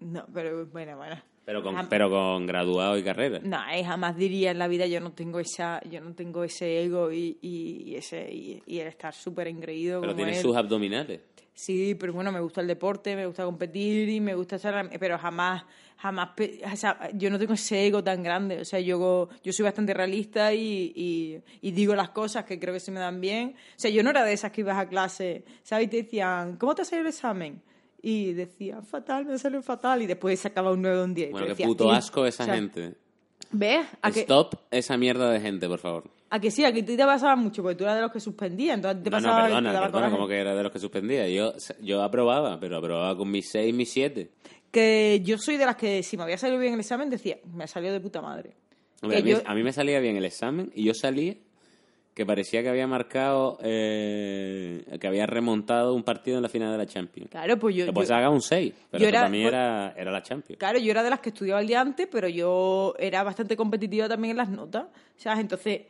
No, pero bueno, bueno. Pero con, Jam- pero con graduado y carrera. No, jamás diría en la vida yo no tengo esa, yo no tengo ese ego y, y, y ese y, y el estar súper engreído Pero él. sus abdominales. Sí, pero bueno, me gusta el deporte, me gusta competir y me gusta estar, pero jamás, jamás, o sea, yo no tengo ese ego tan grande, o sea, yo, yo soy bastante realista y, y, y digo las cosas que creo que se me dan bien. O sea, yo no era de esas que ibas a clase, ¿sabes? Y te decían, ¿cómo te ha salido el examen? Y decía, fatal, me salió fatal, y después sacaba un 9 o un 10. Y Bueno, qué decía, puto "Tío", asco esa o sea, gente. ¿Ves? ¿A que, Stop esa mierda de gente, por favor. a que sí, a que ti te pasaba mucho, porque tú eras de los que suspendías, entonces te No, no, pasaba que perdona, te perdona, como que era de los que suspendía. Yo, yo aprobaba, pero aprobaba con mis 6, mis 7. que yo soy de las que si me había salido bien el examen decía, me ha salido de puta madre. Hombre, a, mí, yo- a mí me salía bien el examen y yo salía que parecía que había marcado, eh, que había remontado un partido en la final de la Champions. Claro, pues yo, pues yo- haga un 6, pero yo era- para mí pues- era, era la Champions. claro, yo era de las que estudiaba el día antes, pero yo era bastante competitiva también en las notas, ¿sabes? Entonces,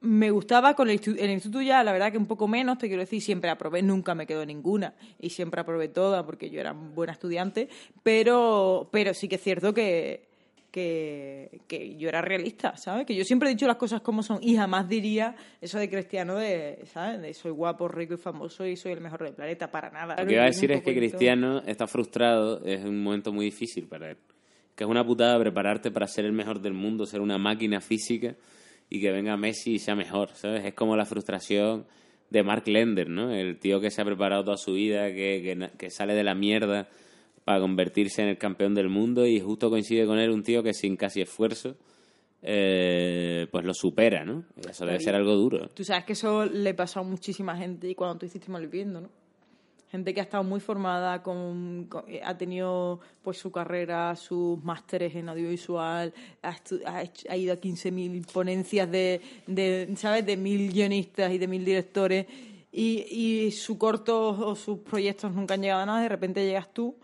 me gustaba con el, institu- el instituto ya, la verdad que un poco menos, te quiero decir, siempre aprobé, nunca me quedó ninguna y siempre aprobé todas porque yo era buena estudiante, pero, pero sí que es cierto que, que, que yo era realista, ¿sabes? Que yo siempre he dicho las cosas como son y jamás diría eso de cristiano de, ¿sabes? De soy guapo, rico y famoso y soy el mejor del planeta, para nada. Lo que iba a decir es que todo. Cristiano está frustrado, es un momento muy difícil para él. Que es una putada prepararte para ser el mejor del mundo, ser una máquina física y que venga Messi y sea mejor, ¿sabes? Es como la frustración de Mark Lender, ¿no? El tío que se ha preparado toda su vida, que, que, que sale de la mierda para convertirse en el campeón del mundo y justo coincide con él un tío que sin casi esfuerzo eh, pues lo supera, ¿no? Eso debe ser algo duro. Tú sabes que eso le pasó a muchísima gente y cuando tú hiciste viviendo, ¿no? Gente que ha estado muy formada, con, ha tenido pues su carrera, sus másteres en audiovisual, ha, ha, ido a 15.000 ponencias de, de, ¿sabes?, de mil guionistas y de mil directores y, y su corto o sus proyectos nunca han llegado a nada, de repente llegas tú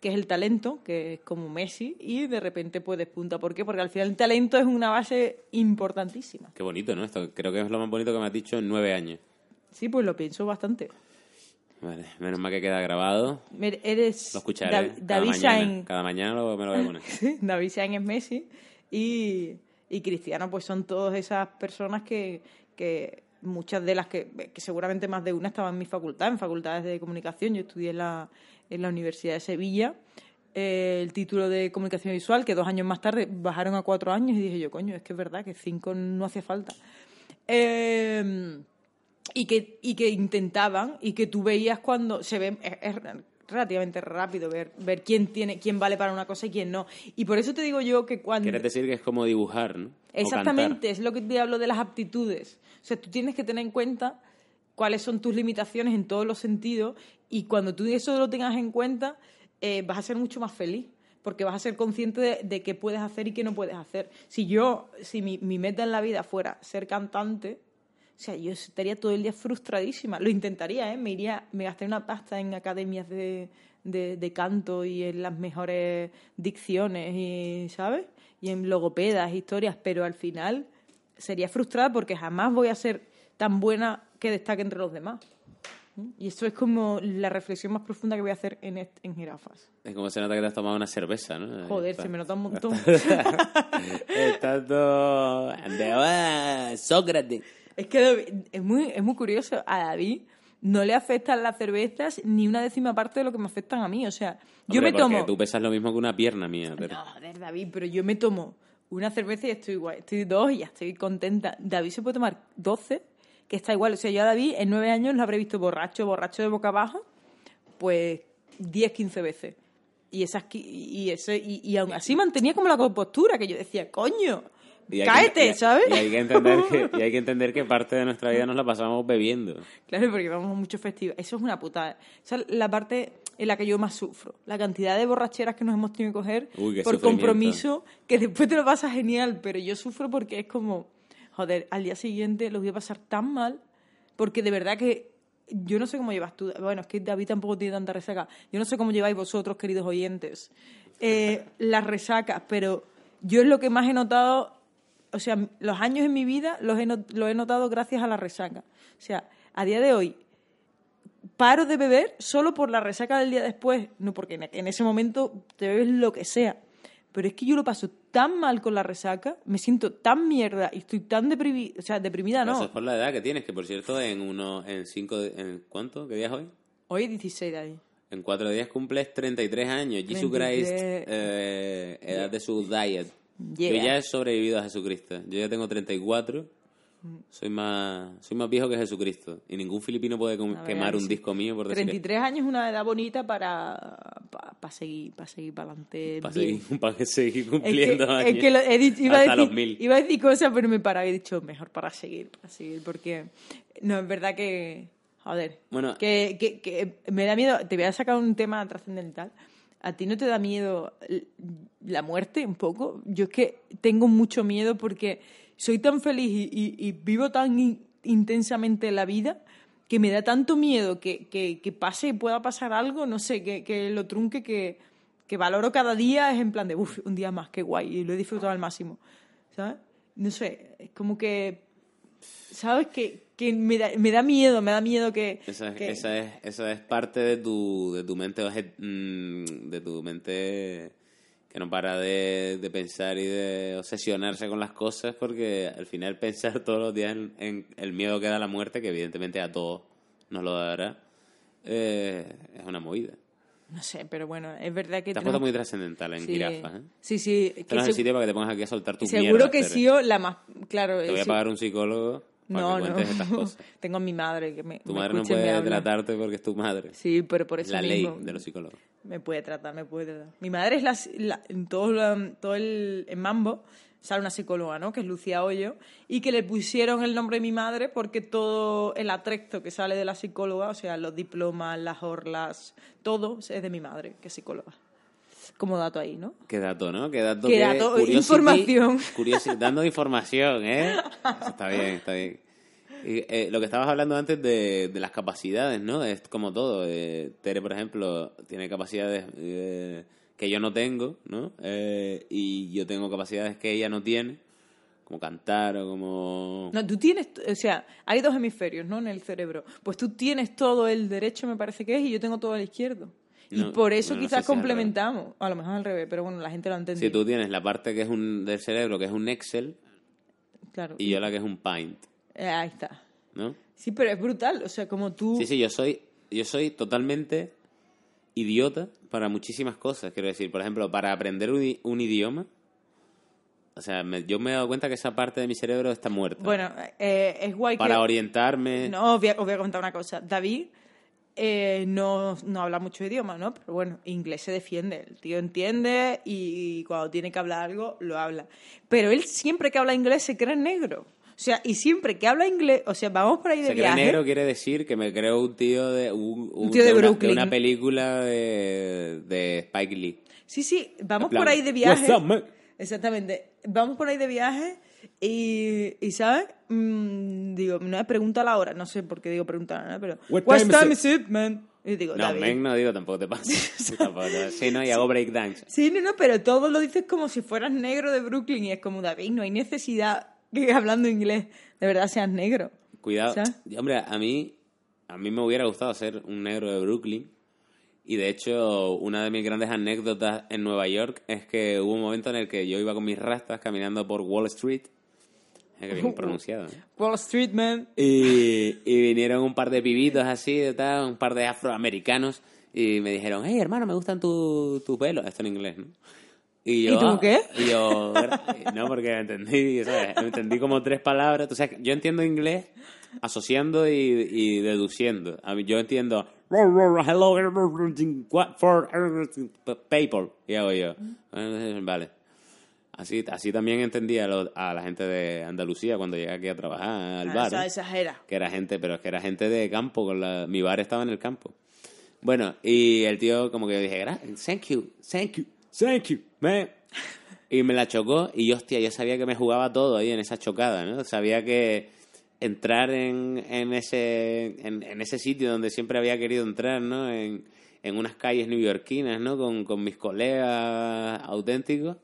que es el talento, que es como Messi, y de repente puedes punta. ¿Por qué? Porque al final el talento es una base importantísima. Qué bonito, ¿no? Esto creo que es lo más bonito que me has dicho en nueve años. Sí, pues lo pienso bastante. Vale, menos mal que queda grabado. Eres lo escucharé David cada mañana, cada mañana me lo voy a poner. David Sainz es Messi y, y Cristiano pues son todas esas personas que, que muchas de las que, que seguramente más de una estaban en mi facultad, en facultades de comunicación. Yo estudié en la, en la Universidad de Sevilla eh, el título de comunicación visual, que dos años más tarde bajaron a cuatro años y dije yo, coño, es que es verdad que cinco no hacía falta. Eh, y, que, y que intentaban y que tú veías cuando se ve... Es, relativamente rápido ver, ver quién tiene quién vale para una cosa y quién no. Y por eso te digo yo que cuando... Quieres decir que es como dibujar, ¿no? Exactamente, es lo que te hablo de las aptitudes. O sea, tú tienes que tener en cuenta cuáles son tus limitaciones en todos los sentidos y cuando tú eso lo tengas en cuenta eh, vas a ser mucho más feliz porque vas a ser consciente de, qué puedes hacer y qué no puedes hacer. Si yo, si mi, meta en la vida fuera ser cantante, o sea, yo estaría todo el día frustradísima. Lo intentaría, ¿eh? Me iría, me gastaría una pasta en academias de, de, canto y en las mejores dicciones, y, ¿sabes? Y en logopedas, historias, pero al final sería frustrada porque jamás voy a ser tan buena que destaque entre los demás. Y esto es como la reflexión más profunda que voy a hacer en, en jirafas. Es como se nota que te has tomado una cerveza, ¿no? Joder, se me nota un montón. Está todo... Sócrates. Es que es muy, es muy curioso. A David no le afectan las cervezas ni una décima parte de lo que me afectan a mí. O sea, yo me tomo... tú pesas lo mismo que una pierna mía. Pero... No, joder, David, pero yo me tomo una cerveza y estoy igual. Estoy dos y ya estoy contenta. David se puede tomar doce que está igual. O sea, yo a David en nueve años lo habré visto borracho, borracho de boca abajo, pues 10, 15 veces. Y, esas, y, eso, y, y aún así mantenía como la compostura, que yo decía, coño, cáete, ¿sabes? Y hay, que entender que, y hay que entender que parte de nuestra vida nos la pasamos bebiendo. Claro, porque vamos a muchos festivales. Eso es una putada. Esa es la parte en la que yo más sufro. La cantidad de borracheras que nos hemos tenido que coger por compromiso, que después te lo pasas genial, pero yo sufro porque es como joder, al día siguiente lo voy a pasar tan mal, porque de verdad que yo no sé cómo llevas tú, bueno, es que David tampoco tiene tanta resaca, yo no sé cómo lleváis vosotros, queridos oyentes, eh, las resacas, pero yo es lo que más he notado, o sea, los años en mi vida los he, he notado gracias a la resaca. O sea, a día de hoy paro de beber solo por la resaca del día después, no porque en ese momento te bebes lo que sea, pero es que yo lo paso tan mal con la resaca, me siento tan mierda y estoy tan deprimida, o sea, deprimida no. Eso es por la edad que tienes, que por cierto, en uno, en cinco, en ¿cuánto? ¿Qué día es hoy? Hoy 16 de ahí. En cuatro días cumples 33 años. Jesus Christ, eh, edad de su diet. Yo ya he sobrevivido a Jesucristo. Yo ya tengo 34 soy más, soy más viejo que Jesucristo. Y ningún filipino puede quemar un disco mío por 33 años es una edad bonita para, para, seguir para seguir para adelante. Para seguir, para seguir cumpliendo es que, años. Es que lo, he dicho, iba, a decir, iba a decir cosas, pero me para. He dicho, mejor para seguir, para seguir. Porque no, es verdad que... Joder. Bueno, que, que, que me da miedo... Te voy a sacar un tema trascendental. ¿A ti no te da miedo la muerte un poco? Yo es que tengo mucho miedo porque soy tan feliz y, vivo tan intensamente la vida que me da tanto miedo que, que, que pase, pueda pasar algo, no sé, que, que lo trunque, que, que valoro cada día, es en plan de, uff, un día más, qué guay, y lo he disfrutado al máximo, ¿sabes? No sé, es como que, ¿sabes? Que, que me, da, me da miedo, me da miedo que... Esa es, Esa es, esa es parte de tu, de tu mente, mm, de tu mente que no para de, pensar y de obsesionarse con las cosas porque al final pensar todos los días en, el miedo que da la muerte, que evidentemente a todos nos lo dará, eh, es una movida. No sé, pero bueno, es verdad que... Te has muy trascendental en sí. ¿eh? Sí, sí. Es el sitio para que te pongas aquí a soltar tu Seguro que sí, la más... Claro. Te voy a pagar un psicólogo No, no. estas cosas. Tengo a mi madre que me. Tu me madre no puede tratarte porque es tu madre. Sí, pero por eso La ley de los psicólogos. me puede tratar, me puede tratar. Mi madre es la, la- en todo, todo el en Mambo sale una psicóloga, ¿no? Que es Lucía Hoyo y que le pusieron el nombre de mi madre porque todo el atrezo que sale de la psicóloga, o sea, los diplomas, las orlas, todo es de mi madre, que es psicóloga. Como dato ahí, ¿no? Qué dato, ¿no? Qué dato. Qué que- dato, información. curiosi- dando información, ¿eh? Eso está bien, está bien. Eh, lo que estabas hablando antes de, de las capacidades, ¿no? Es como todo. eh, Tere, por ejemplo, tiene capacidades eh, que yo no tengo, ¿no? Eh, y yo tengo capacidades que ella no tiene, como cantar o como... No, tú tienes, o sea, hay dos hemisferios, ¿no? En el cerebro. Pues tú tienes todo el derecho, me parece que es, y yo tengo todo el izquierdo. Y No, por eso no quizás sé si complementamos. A lo mejor al revés, pero bueno, la gente lo entendido. Si tú tienes la parte que es un del cerebro, que es un Excel, Claro. y yo la que es un Paint, Eh, ahí está. ¿no? Sí, pero es brutal. O sea, como tú. Sí, sí, yo soy, yo soy totalmente idiota para muchísimas cosas. Quiero decir, por ejemplo, para aprender un, un idioma, o sea, me- yo me he dado cuenta que esa parte de mi cerebro está muerta. Bueno, eh, es guay para que. orientarme. No, os voy, a, os voy a contar una cosa. David eh, no, no habla mucho idioma, ¿no? Pero bueno, inglés se defiende. El tío entiende y, cuando tiene que hablar algo, lo habla. Pero él siempre que habla inglés se cree negro. O sea, y siempre que habla inglés, o sea, vamos por ahí de Se cree viaje. negro quiere decir que me creo un tío de un, Un tío de una, Brooklyn. una película de, de Spike Lee. Sí, sí, vamos por ahí de viaje. Exactamente. Vamos por ahí de viaje y, y ¿sabes? Mm, digo, no me pregunta la hora, no sé por qué digo pregunta la hora, pero What What time time is is it, man? Y digo, No, David. men, no digo, tampoco te pases. Tampoco te- sí, no, y hago breakdance. Sí, no, no, pero todo lo dices como si fueras negro de Brooklyn y es como, David, no hay necesidad que hablando inglés de verdad seas negro. Cuidado. ¿Sabes? Y, Hombre, a mí, a mí me hubiera gustado ser un negro de Brooklyn. Y de hecho, una de mis grandes anécdotas en Nueva York es que hubo un momento en el que yo iba con mis rastas caminando por Wall Street. Eh, que bien pronunciado. ¿eh? Wall Street, man. Y, y vinieron un par de pibitos así, de tal, un par de afroamericanos. Y me dijeron, hey, hermano, me gustan tu- tus pelos. Esto en inglés, ¿no? Y, yo, ¿Y tú "Ah". qué? Y yo, no, porque entendí, ¿sabes? Entendí como tres palabras. Sea, yo entiendo inglés asociando y, y deduciendo. A mí, yo entiendo, hello, for paper. Y hago yo, vale. Así, así también entendía a, lo- a la gente de Andalucía cuando llegué aquí a trabajar al Ah, bar. o sea, ¿eh? exagera. que era gente, pero es que era gente de campo, con la, mi bar estaba en el campo. Bueno, y el tío como que yo dije, "Gra- thank you, thank you, thank you, man. Y me la chocó y yo, hostia, yo sabía que me jugaba todo ahí en esa chocada, ¿no? Sabía que entrar en, en, ese, en, en ese sitio donde siempre había querido entrar, ¿no? En, en unas calles neoyorquinas, ¿no? Con, con mis colegas auténticos,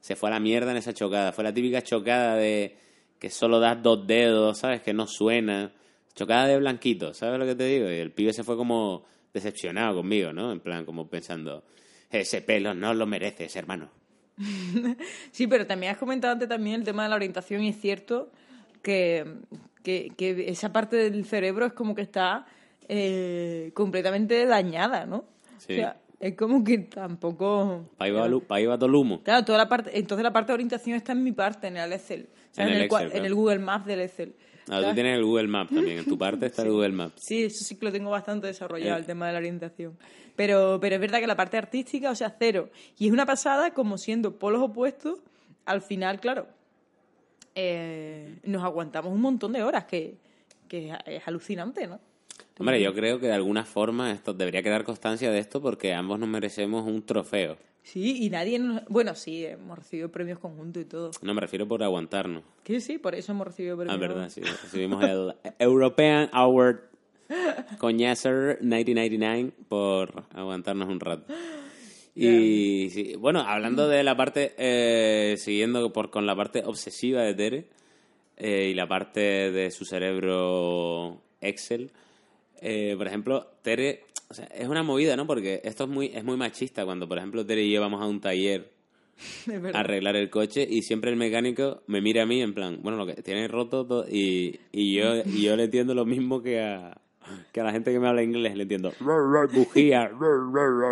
se fue a la mierda en esa chocada. Fue la típica chocada de que solo das dos dedos, ¿sabes? Que no suena. Chocada de blanquito, ¿sabes lo que te digo? Y el pibe se fue como decepcionado conmigo, ¿no? En plan, como pensando, ese pelo no lo mereces, hermano. Sí, pero también has comentado antes también el tema de la orientación y es cierto que, que, que esa parte del cerebro es como que está eh, completamente dañada, ¿no? Sí. O sea, es como que tampoco... Pa' ahí va, todo el humo. Claro, toda la parte, entonces la parte de orientación está en mi parte, en el Excel. O sea, En en, el el, cua- Excel, claro. en el Google Maps del Excel. Ah, tú tienes el Google Maps también. En tu parte está el Google Maps. Sí, eso sí que lo tengo bastante desarrollado, Eh. el tema de la orientación. Pero, pero es verdad que la parte artística, o sea, cero. Y es una pasada como siendo polos opuestos, al final, claro, eh, nos aguantamos un montón de horas, que, que es alucinante, ¿no? Hombre, yo creo que de alguna forma esto debería quedar constancia de esto porque ambos nos merecemos un trofeo. Sí, y nadie nos... Bueno, sí, hemos recibido premios conjuntos y todo. No me refiero por aguantarnos. Que sí, por eso hemos recibido premios. Ah, verdad, sí. Recibimos el European Award Coñacer 1999 por aguantarnos un rato. Y sí, bueno, hablando de la parte, eh, siguiendo por, con la parte obsesiva de Tere eh, y la parte de su cerebro Excel, eh, por ejemplo, Tere, o sea, es una movida, ¿no? Porque esto es muy, es muy machista cuando, por ejemplo, Tere y yo vamos a un taller a arreglar el coche y siempre el mecánico me mira a mí en plan, bueno, lo que tiene roto todo y, y yo y yo le entiendo lo mismo que a, que a la gente que me habla inglés, le entiendo bujía,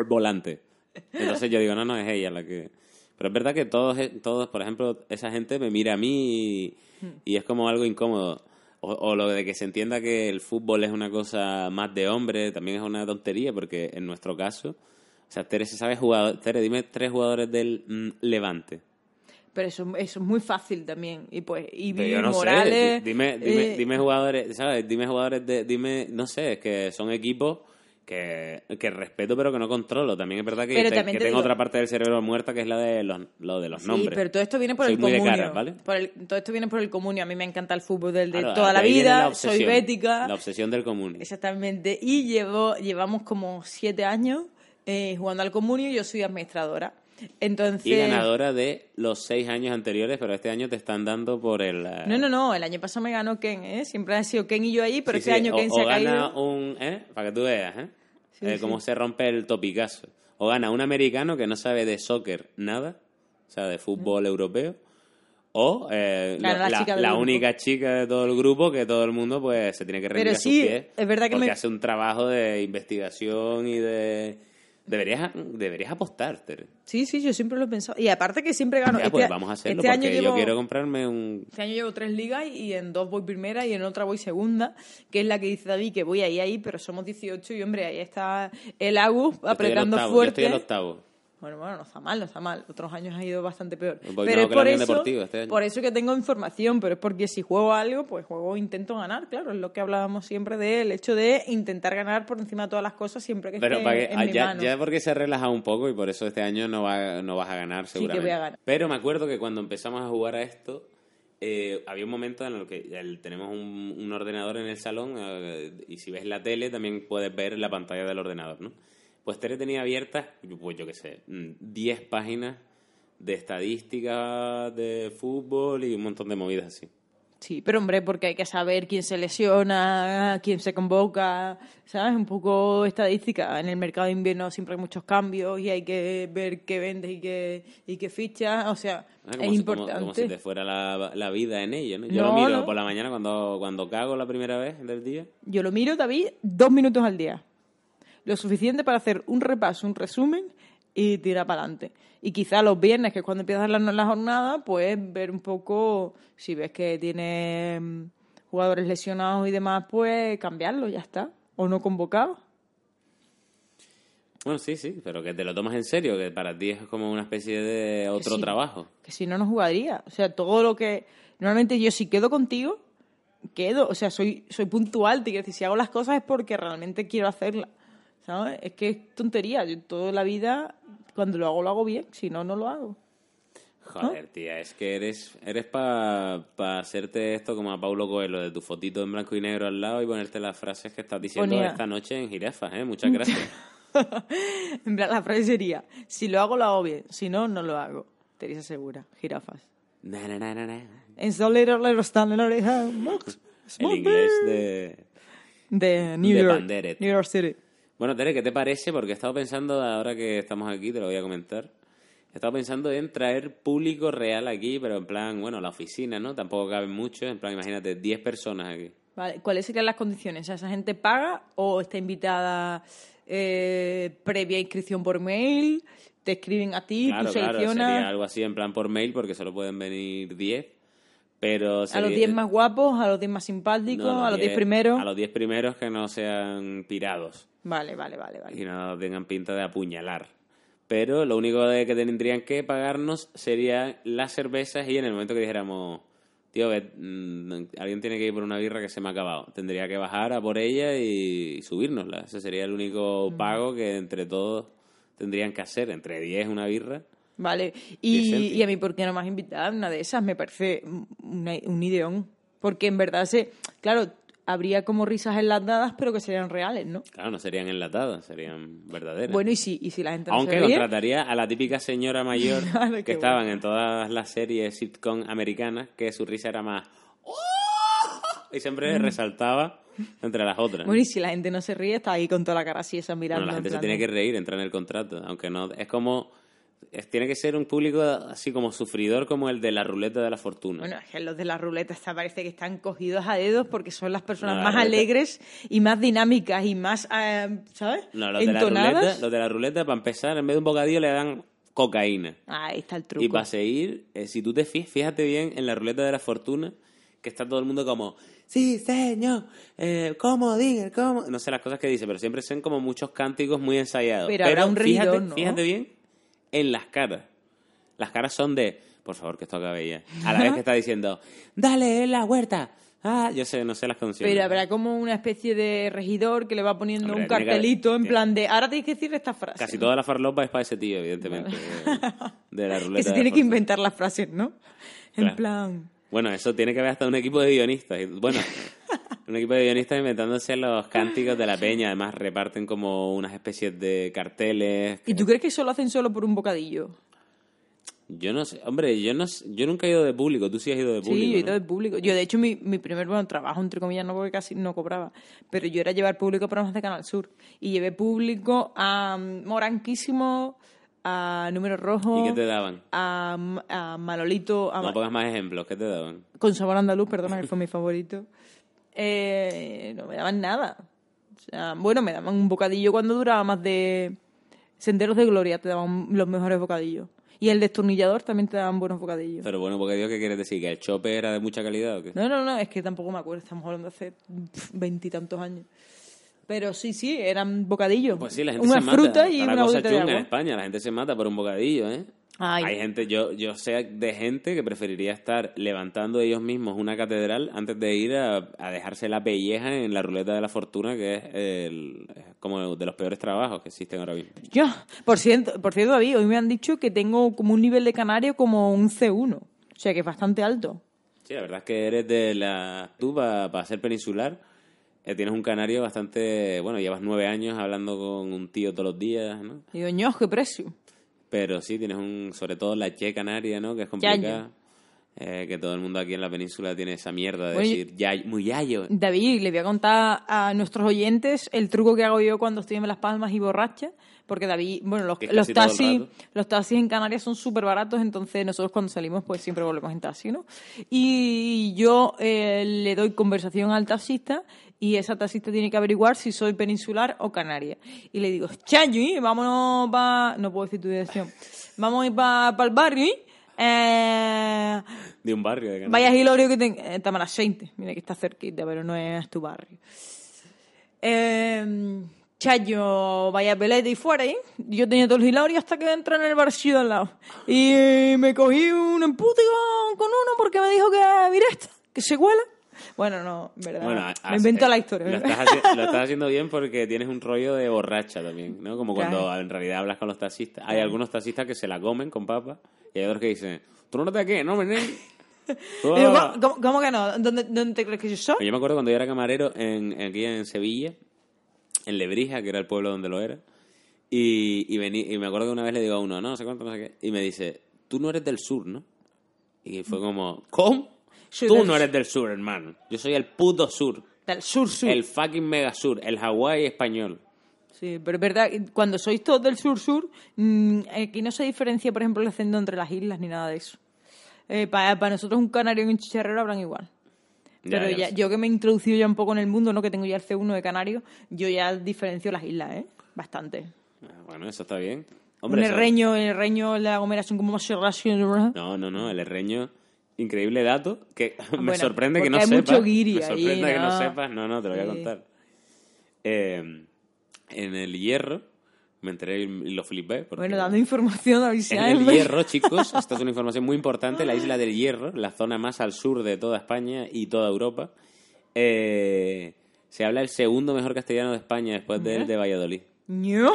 volante. Entonces yo digo, no, no, es ella la que... Pero es verdad que todos, todos por ejemplo, esa gente me mira a mí y, y es como algo incómodo. O, o lo de que se entienda que el fútbol es una cosa más de hombre, también es una tontería, porque en nuestro caso, o sea, Tere se sabe jugador, Tere, dime tres jugadores del mm, Levante. Pero eso, eso es muy fácil también. Y pues, y Pero no Morales. di- dime, dime, eh, dime jugadores, ¿sabes? Dime jugadores de, dime, no sé, es que son equipos que, que respeto pero que no controlo. También es verdad que, te- también que te tengo otra parte del cerebro muerta que es la de los, lo de los Sí, nombres. pero todo esto viene por Soy el comunio. caras, ¿vale? Por el- todo esto viene por el comunio. A mí me encanta el fútbol del de Claro, toda la vida. la soy bética. La obsesión del común. Exactamente. Y llevo, llevamos como siete años eh, jugando al comunio y yo soy administradora. Entonces. Y ganadora de los seis años anteriores, pero este año te están dando por el... eh, No, no, no. El año pasado me ganó Ken, ¿eh? Siempre han sido Ken y yo ahí, pero sí, este sí, año o, Ken o se ha gana caído. un... ¿eh? Para que tú veas, ¿eh? Sí, Eh. Cómo se rompe el topicazo. O gana un americano que no sabe de soccer nada, o sea, de fútbol europeo. O eh, Claro, la, la chica la única chica de todo el grupo que todo el mundo pues se tiene que rendir Pero a sus sí, pies. es verdad que porque me- hace un trabajo de investigación y de... Deberías, deberías apostar, Tere. Sí, sí, yo siempre lo he pensado. Y aparte que siempre gano. Ya, Este- pues vamos a hacerlo este porque año yo llevo- quiero comprarme un... Este año llevo tres ligas y en dos voy primera y en otra voy segunda, que es la que dice David que voy ahí, ahí, pero somos 18 y hombre, ahí está el Agus Yo estoy el apretando Yo fuerte. estoy el octavo. Bueno, bueno, no está mal, no está mal. Otros años ha ido bastante peor. Voy pero mejor es que por eso, este año. por eso que tengo información, pero es porque si juego algo, pues juego, intento ganar, claro, es lo que hablábamos siempre del hecho de intentar ganar por encima de todas las cosas siempre que Pero esté para que, en ah, mi ya, mano. ya porque se relaja un poco y por eso este año no, va, no vas a ganar que seguramente. voy a ganar. Pero me acuerdo que cuando empezamos a jugar a esto, eh, había un momento en el que el- tenemos un, un ordenador en el salón eh, y si ves la tele también puedes ver la pantalla del ordenador, ¿no? Pues Tere tenía abiertas, pues yo qué sé, mm, 10 páginas de estadísticas de fútbol y un montón de movidas así. Sí, pero hombre, porque hay que saber quién se lesiona, quién se convoca, ¿sabes? Un poco estadística. En el mercado de invierno siempre hay muchos cambios y hay que ver qué vendes y qué, y qué fichas. O sea, Ah, es si- importante. Como, como si te fuera la, la vida en ello, ¿no? Yo No, lo miro no. por la mañana cuando, cuando cago la primera vez del día. Yo lo miro, David, dos minutos al día. Lo suficiente para hacer un repaso, un resumen y tirar para adelante. Y quizá los viernes, que es cuando empiezan la, la jornada, pues ver un poco, si ves que tiene mm, jugadores lesionados y demás, pues cambiarlo, ya está. O no convocados. Bueno, sí, sí, pero que te lo tomas en serio, que para ti es como una especie de otro trabajo. que si no, no jugaría. O sea, todo lo que... Normalmente yo si quedo contigo, quedo. O sea, soy, soy puntual. Te quiero decir, si hago las cosas es porque realmente quiero hacerlas. ¿Sabes? Es que es tontería. Yo toda la vida, cuando lo hago, lo hago bien. Si no, no lo hago. Joder, tía, es que eres eres para hacerte esto como a Paulo Coelho, de tu fotito en blanco y negro al lado y ponerte las frases que estás diciendo Ponía- esta noche en jirafas, ¿eh? Muchas gracias. en plan, la frase sería, si lo hago, lo hago bien. Si no, no lo hago. Teresa Segura, jirafas. Na, na, na, na, na. El inglés de... De New de York. New York City. Bueno, Tere, ¿qué te parece? Porque he estado pensando, ahora que estamos aquí, te lo voy a comentar. He estado pensando en traer público real aquí, pero en plan, bueno, la oficina, ¿no? Tampoco caben muchos, en plan, imagínate, 10 personas aquí. Vale, ¿cuáles serían las condiciones? O sea, ¿Esa gente paga o está invitada eh, previa inscripción por mail? ¿Te escriben a ti? Claro, ¿Tú claro, seleccionas? sería algo así en plan por mail, porque solo pueden venir 10. Pero ¿A los sería- 10 más guapos? ¿A los 10 más simpáticos? no, ¿A los 10 primeros? A los 10 primeros que no sean pirados Vale, vale, vale. vale. y no tengan pinta de apuñalar. Pero lo único de que tendrían que pagarnos serían las cervezas y en el momento que dijéramos, tío, mm, alguien tiene que ir por una birra que se me ha acabado, tendría que bajar a por ella y, subírnosla. Ese sería el único Mm. pago que entre todos tendrían que hacer, entre 10 una birra. Vale. Y a mí, ¿por qué no me has invitado a una de esas? Me parece una- un ideón. Porque en verdad, se, claro, habría como risas enlatadas, pero que serían reales, ¿no? Claro, no serían enlatadas, serían verdaderas. Bueno, y si, y si la gente no Aunque se contrataría a la típica señora mayor Claro, que estaban en todas las series sitcom americanas, que su risa era más... "Oh", Y siempre resaltaba entre las otras. Mm. Bueno, y si la gente no se ríe, está ahí con toda la cara así, esa mirando. Bueno, la en gente se plan tiene que reír, entra en el contrato. Aunque no... Es como... tiene que ser un público así como sufridor como el de la ruleta de la fortuna. Bueno, es que los de la ruleta parece que están cogidos a dedos porque son las personas No, la más ruleta- alegres y más dinámicas y más, eh, ¿sabes? no, los de, la ruleta, Entonadas. los de la ruleta, para empezar, en vez de un bocadillo le dan cocaína. Ahí está el truco. Y para seguir, eh, si tú te fijas, fíjate bien en la ruleta de la fortuna, que está todo el mundo como, sí, señor, eh, ¿cómo diga? ¿Cómo? No sé las cosas que dice, pero siempre son como muchos cánticos muy ensayados. Pero habrá un fíjate, fíjate bien en las caras. Las caras son de, por favor, que esto acabe ya. A la vez que está diciendo, dale en la huerta. Ah, yo sé, no sé las canciones. Pero habrá como una especie de regidor que le va poniendo Hombre, un que- cartelito en tiene- plan de ahora tenéis que decir esta frase. Casi toda la farlopa es para ese tío, evidentemente. de, la ruleta. que se tiene que inventar las frases, ¿no? En Claro. plan. Bueno, eso tiene que haber hasta un equipo de guionistas. Bueno, un equipo de guionistas inventándose los cánticos de la peña. Además, reparten como unas especies de carteles. ¿Y tú crees que eso lo hacen solo por un bocadillo? Yo no sé. Hombre, yo no sé- yo nunca he ido de público. Tú sí has ido de público. sí, yo he ido de público. Yo, de hecho, mi, mi primer bueno, trabajo, entre comillas, no porque casi no cobraba, pero yo era llevar público a programas de Canal Sur. Y llevé público a mm, Moranquísimo, a Número Rojo, ¿Y qué te daban? a, a Manolito, a No pongas más ejemplos. ¿Qué te daban? con sabor andaluz, perdona, que fue mi favorito. Eh, no me daban nada. O sea, bueno, me daban un bocadillo cuando duraba más de... Senderos de Gloria te daban los mejores bocadillos. Y el destornillador también te daban buenos bocadillos. Pero bueno, Dios, ¿qué quieres decir? ¿Que el chope era de mucha calidad o qué? No, no, no, es que tampoco me acuerdo, estamos hablando de hace veintitantos años. Pero sí, sí, eran bocadillos. Pues sí, la gente una se mata. fruta y una cosa chunga en. España. La gente se mata por un bocadillo, ¿eh? Ay. Hay gente, yo, yo sé de gente que preferiría estar levantando ellos mismos una catedral antes de ir a, a dejarse la pelleja en la ruleta de la fortuna, que es el, como de los peores trabajos que existen ahora mismo. Yo, por cierto, por cierto, David, hoy me han dicho que tengo como un nivel de canario como un C1. O sea, que es bastante alto. Sí, la verdad es que eres de la... Tú, para ser peninsular, eh, tienes un canario bastante... Bueno, llevas nueve años hablando con un tío todos los días, ¿no? Y ño, qué precio. Pero sí, tienes un... Sobre todo la che canaria, ¿no? Que es complicada. Eh, que todo el mundo aquí en la península tiene esa mierda de Bueno, decir, "Yay- muy yayo. David, le voy a contar a nuestros oyentes el truco que hago yo cuando estoy en Las Palmas y borracha. Porque David, bueno, los, taxis, los taxis en Canarias son súper baratos, entonces nosotros cuando salimos pues siempre volvemos en taxi, ¿no? Y yo eh, le doy conversación al taxista y esa taxista tiene que averiguar si soy peninsular o canaria. Y le digo, Chayi, vámonos para... No puedo decir tu dirección. Vamos a ir para el barrio, ¿eh? Eh, De un barrio de Canarias. Vaya Hilorio que ten... eh, Tamaraceite. Mira que está cerquita, pero no es tu barrio. Eh, Chayo, vaya pelete y fuera, ¿eh? Yo tenía todo el Hilorio hasta que entré en el barcillo al lado. Y me cogí un empute con, con uno porque me dijo que, mira esta, que se cuela. Bueno, no, en verdad. Bueno, me invento eh, la historia. Lo estás, haci- lo estás haciendo bien porque tienes un rollo de borracha también, ¿no? Como cuando Claro. en realidad hablas con los taxistas. Hay algunos taxistas que se la comen con papas y hay otros que dicen, ¿tú no te qué? No, me Digo, ¿cómo, cómo- cómo que no? ¿Dónde, ¿Dónde te crees que yo soy? Yo me acuerdo cuando yo era camarero en, aquí en Sevilla, en Lebrija, que era el pueblo donde lo era, y, y, vení- y me acuerdo que una vez le digo a uno, no, no sé cuánto, no sé qué, y me dice, tú no eres del sur, ¿no? Y fue como, ¿cómo? Tú del no sur. eres del sur, hermano. Yo soy el puto sur. Del sur-sur. El fucking mega sur, el Hawái español. Sí, pero es verdad, cuando sois todos del sur-sur, mm, aquí no se diferencia, por ejemplo, el acento entre las islas ni nada de eso. Eh, para, nosotros un canario y un chicharrero hablan igual. Pero ya yo que me he introducido ya un poco en el mundo, ¿no? que tengo ya el C1 de canario, yo ya diferencio las islas, ¿eh? Bastante. Ah, Bueno, eso está bien. un Hombre, eso- herreño, el herreño, la gomera son como más. No, no, no, el herreño, increíble dato, que me Bueno, sorprende que no hay sepas. mucho guiri me ahí, sorprende que no ¿no? sepas. No, no, te lo voy a contar. Eh, en el hierro, me enteré y lo flipé. porque- Bueno, dando información a En el Hierro, chicos, esta es una información muy importante, la isla del Hierro, la zona más al sur de toda España y toda Europa, eh, se habla el segundo mejor castellano de España después del de Valladolid. ¿No?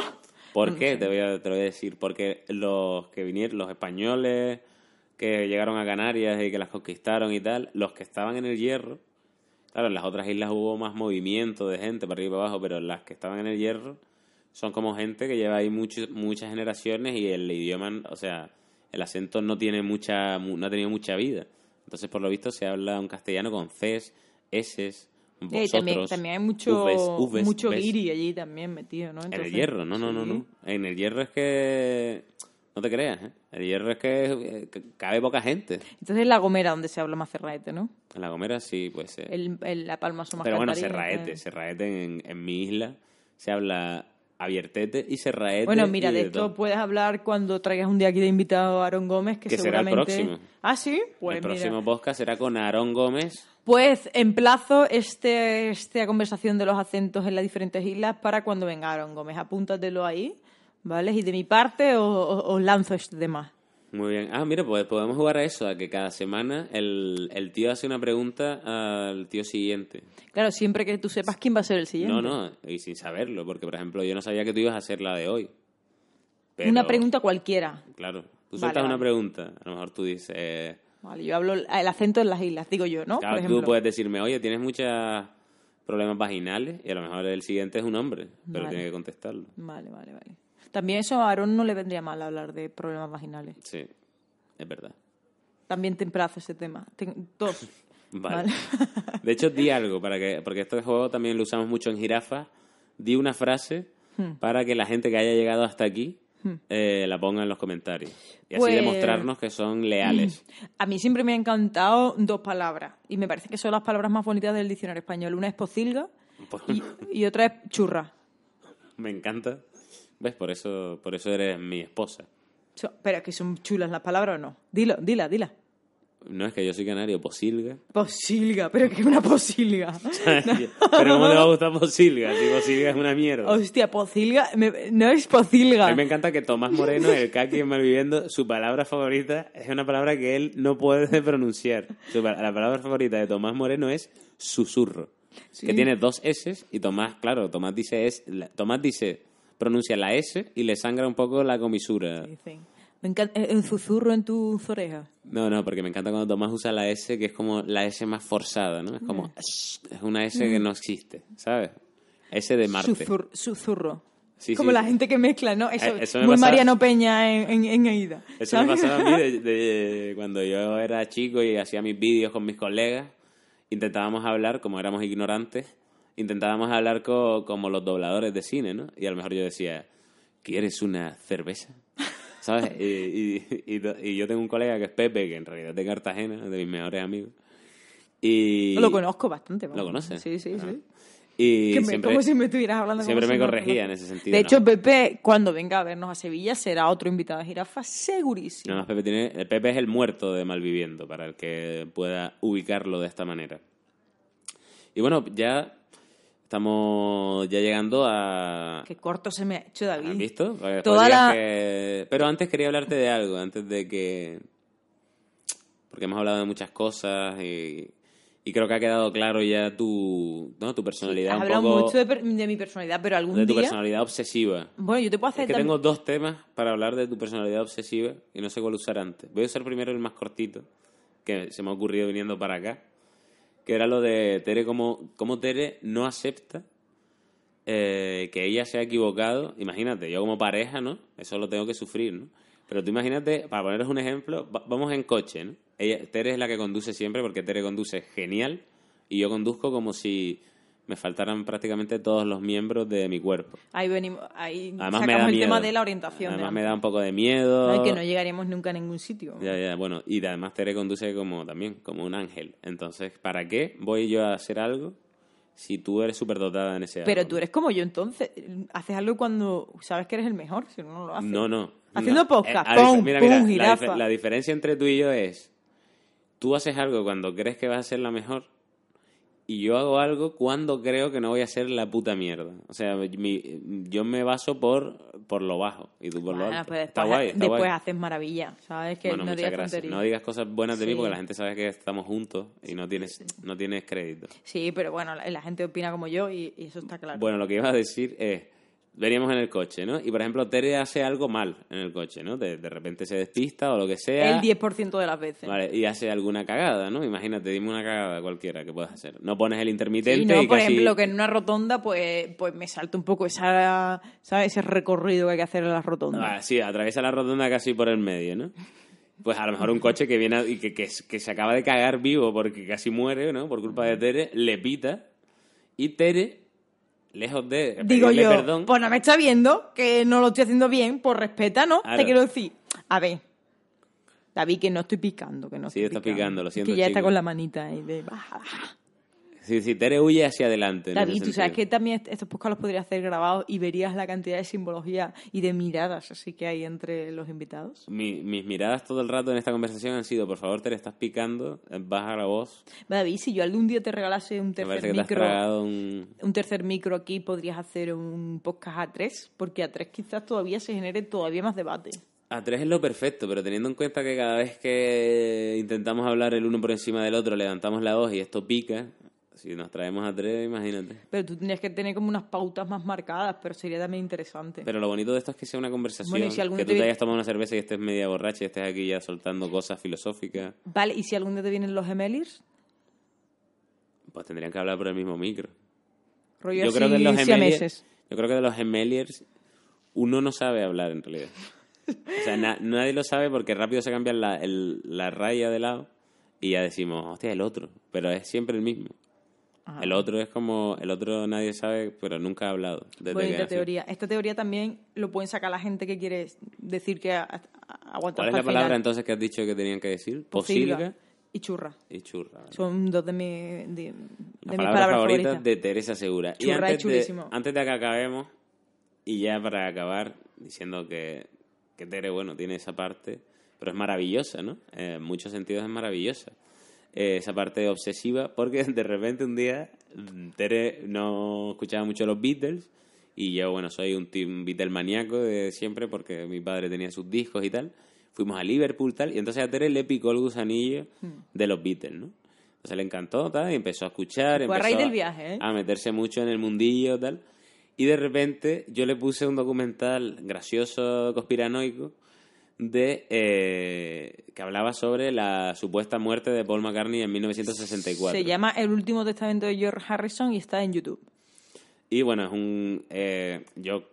¿Por qué? Te voy, a, te lo voy a decir. Porque los que vinieron, los españoles que llegaron a Canarias y que las conquistaron y tal, los que estaban en el Hierro, claro, en las otras islas hubo más movimiento de gente para arriba y para abajo, pero las que estaban en el Hierro son como gente que lleva ahí mucho- muchas generaciones y el idioma, o sea, el acento no tiene mucha, mu- no ha tenido mucha vida. Entonces, por lo visto, se habla un castellano con Cs, Ss, vosotros. también, también hay mucho, uves, uves, mucho guiri allí también metido, ¿no? En el hierro, no, no, no, sí. no. En el hierro es que. No te creas, ¿eh? El hierro es que eh, que cabe poca gente. Entonces la gomera donde se habla más cerraete, ¿no? En la Gomera sí, puede ser. El, el- la palma son más Pero bueno, eh. Serraete en, en mi isla se habla abiertete y cerraete. Bueno, mira, de esto todo. puedes hablar cuando traigas un día aquí de invitado a Aaron Gómez, que, Que será el seguramente... próximo. Ah, sí, pues el mira. próximo podcast será con Aarón Gómez. Pues emplazo este, esta conversación de los acentos en las diferentes islas para cuando venga Aaron Gómez. Apúntatelo ahí, ¿vale? Y de mi parte os, os- lanzo este tema. Muy bien. Ah, mira, pues podemos jugar a eso, a que cada semana el, el tío hace una pregunta al tío siguiente. Claro, siempre que tú sepas quién va a ser el siguiente. No, no, y sin saberlo, porque por ejemplo yo no sabía que tú ibas a hacer la de hoy. Pero, Una pregunta cualquiera. Claro, tú Vale, sueltas una vale. pregunta, a lo mejor tú dices... eh, Vale, yo hablo el acento en las islas, digo yo, ¿no? Claro, Por ejemplo. tú puedes decirme, oye, tienes muchos problemas vaginales y a lo mejor el siguiente es un hombre, pero Vale. tiene que contestarlo. Vale, vale, vale. También eso a Aaron no le vendría mal hablar de problemas vaginales. Sí, es verdad. También te emplazo ese tema. Ten- dos. Vale. Vale. De hecho, di algo, para que, porque este juego también lo usamos mucho en jirafas. Di una frase Hmm. para que la gente que haya llegado hasta aquí eh, la ponga en los comentarios. Y así Pues- demostrarnos que son leales. A mí siempre me han encantado dos palabras. Y me parece que son las palabras más bonitas del diccionario español. Una es pocilga Pues, y, y otra es churra. me encanta. ¿Ves? Por eso, por eso eres mi esposa. So- Pero es que son chulas las palabras o no. Dilo, dila, dila. No es que yo soy canario, posilga. Posilga, pero que es una posilga. Pero ¿cómo te va a gustar posilga? Si posilga es una mierda. Hostia, pocilga, me- no es pocilga. A mí me encanta que Tomás Moreno, el Kaki en Malviviendo, su palabra favorita es una palabra que él no puede pronunciar. La palabra favorita de Tomás Moreno es susurro. Que tiene dos S y Tomás, claro, Tomás dice es, Tomás dice, pronuncia la S y le sangra un poco la comisura. Dicen. Me encanta eh, un susurro en tus orejas. No, no, porque me encanta cuando Tomás usa la S, que es como la S más forzada, ¿no? Es como, es una S que no existe, ¿sabes? S de Marte. Susur- susurro. Sí, Como sí. la gente que mezcla, ¿no? Eso, Eh, eso me muy pasaba- Mariano Peña en, en, en Aida. Eso me ¿sabes? pasaba a mí de, de- cuando yo era chico y hacía mis vídeos con mis colegas. Intentábamos hablar, como éramos ignorantes, intentábamos hablar co- como los dobladores de cine, ¿no? Y a lo mejor yo decía, ¿quieres una cerveza? ¿Sabes? Y, y- y- y yo tengo un colega que es Pepe, que en realidad es de Cartagena, de mis mejores amigos. Y Lo conozco bastante. vamos. ¿Lo conoces? Sí, sí, Ah. sí. Y me- siempre, como si me estuvieras hablando. siempre si me no- corregía en ese sentido. De ¿no? hecho, Pepe, cuando venga a vernos a Sevilla, será otro invitado de Jirafa, segurísimo. Nada más Pepe tiene. el Pepe es el muerto de Malviviendo, para el que pueda ubicarlo de esta manera. Y bueno, ya estamos ya llegando a. Qué corto se me ha hecho, David. ¿Has visto? Toda la- que- Pero antes quería hablarte de algo, antes de que. Porque hemos hablado de muchas cosas y, y creo que ha quedado claro ya tu, ¿no? tu personalidad Has un hablado poco. mucho de, per- de mi personalidad, pero algún de tu día... personalidad obsesiva. Bueno, yo te puedo hacer Es que también- tengo dos temas para hablar de tu personalidad obsesiva y no sé cuál usar antes. Voy a usar primero el más cortito, que se me ha ocurrido viniendo para acá, que era lo de Tere, como, como Tere no acepta eh, que ella se ha equivocado. Imagínate, yo como pareja, ¿no? Eso lo tengo que sufrir, ¿no? Pero tú imagínate, para poneros un ejemplo, va- vamos en coche, ¿no? Ella, Tere es la que conduce siempre porque Tere conduce genial y yo conduzco como si me faltaran prácticamente todos los miembros de mi cuerpo. Ahí venimos, ahí Además sacamos me da el miedo. tema de la orientación. Además de me da un poco de miedo. No, que no llegaríamos nunca a ningún sitio. Ya, ya, bueno. Y además Tere conduce como también, como un ángel. Entonces, ¿para qué voy yo a hacer algo si tú eres súper dotada en ese Pero algo? tú eres como yo, entonces. Haces algo cuando sabes que eres el mejor, si no, no lo haces. No, no. Haciendo no. podcast, Eh, a dif- pum, mira, pum, la, jirafa. dif- la diferencia entre tú y yo es, tú haces algo cuando crees que vas a ser la mejor y yo hago algo cuando creo que no voy a ser la puta mierda. O sea, mi- yo me baso por, por lo bajo y tú por lo alto. pues está guay, está después guay. haces maravilla, ¿sabes? Que bueno, no digas gracias. tonterías. No digas cosas buenas de mí Sí. porque la gente sabe que estamos juntos y no tienes, no tienes crédito. Sí, pero bueno, la, la gente opina como yo y, y eso está claro. Bueno, lo que iba a decir es, veníamos en el coche, ¿no? Y por ejemplo, Tere hace algo mal en el coche, ¿no? De, de repente se despista o lo que sea. el 10% de las veces. Vale, y hace alguna cagada, ¿no? Imagínate, dime una cagada cualquiera que puedas hacer. No pones el intermitente Sí, no, y por casi... ejemplo, que en una rotonda, pues, pues me salta un poco esa, ¿sabes? ese recorrido que hay que hacer en las rotondas. Ah, sí, atraviesa la rotonda casi por el medio, ¿no? Pues a lo mejor un coche que viene y que, que, que se acaba de cagar vivo porque casi muere, ¿no? Por culpa de Tere, le pita y Tere, lejos de Digo yo, perdón, pues no me está viendo, que no lo estoy haciendo bien, pues respeta, ¿no? Claro. Te quiero decir, a ver, David, que no estoy picando, que no Sí, estoy está picando, lo siento, Que ya está con la manita ahí de baja, baja. Si, si Tere huye hacia adelante. ese David, tú sabes que también est- estos podcasts los podrías hacer grabados y verías la cantidad de simbología y de miradas así que hay entre los invitados. Mi- mis miradas todo el rato en esta conversación han sido, por favor, Tere, estás picando, baja la voz. David, si yo algún día te regalase un tercer micro, un... un tercer micro aquí, podrías hacer un podcast a tres, porque a tres quizás todavía se genere todavía más debate. A tres es lo perfecto, pero teniendo en cuenta que cada vez que intentamos hablar el uno por encima del otro, levantamos la voz y esto pica, si nos traemos a tres, imagínate. Pero tú tendrías que tener como unas pautas más marcadas, pero sería también interesante. Pero lo bonito de esto es que sea una conversación, Bueno, y si algún que tú te te hayas tomado una cerveza y estés media borracha y estés aquí ya soltando cosas filosóficas, Vale, ¿y si algún día te vienen los gemeliers? pues tendrían que hablar por el mismo micro. Rollo Yo creo que los gemeliers, siameses. yo creo que de los gemeliers uno no sabe hablar en realidad. O sea, na- nadie lo sabe porque rápido se cambia la, el- la raya de lado y ya decimos, hostia, el otro, pero es siempre el mismo. Ajá. El otro es como, el otro nadie sabe, pero nunca ha hablado. Bonita nació. teoría. Esta teoría también lo pueden sacar la gente que quiere decir que aguanta ¿Cuál es la palabra final. entonces que has dicho que tenían que decir? Posilga Posilga y churra. y churra. Son dos de, mi- de, de mis palabras, palabras favoritas favoritas. de Teresa Segura. Churra y antes de, chulísimo. antes de que acabemos, y ya para acabar, diciendo que, que Tere, bueno, tiene esa parte, pero es maravillosa, ¿no? Eh, en muchos sentidos es maravillosa. Eh, esa parte obsesiva, porque de repente un día mm, Tere no escuchaba mucho los Beatles, y yo, bueno, soy un, un Beatle maníaco de siempre, porque mi padre tenía sus discos y tal. Fuimos a Liverpool tal, y entonces a Tere le picó el gusanillo Hmm. de los Beatles, ¿no? Entonces le encantó, tal, y empezó a escuchar, a empezó raíz del viaje, ¿eh? a meterse mucho en el mundillo, tal. Y de repente yo le puse un documental gracioso, conspiranoico, de eh, que hablaba sobre la supuesta muerte de Paul McCartney en 1964. Se llama El último testamento de George Harrison y está en YouTube. Y bueno, es un. eh, yo.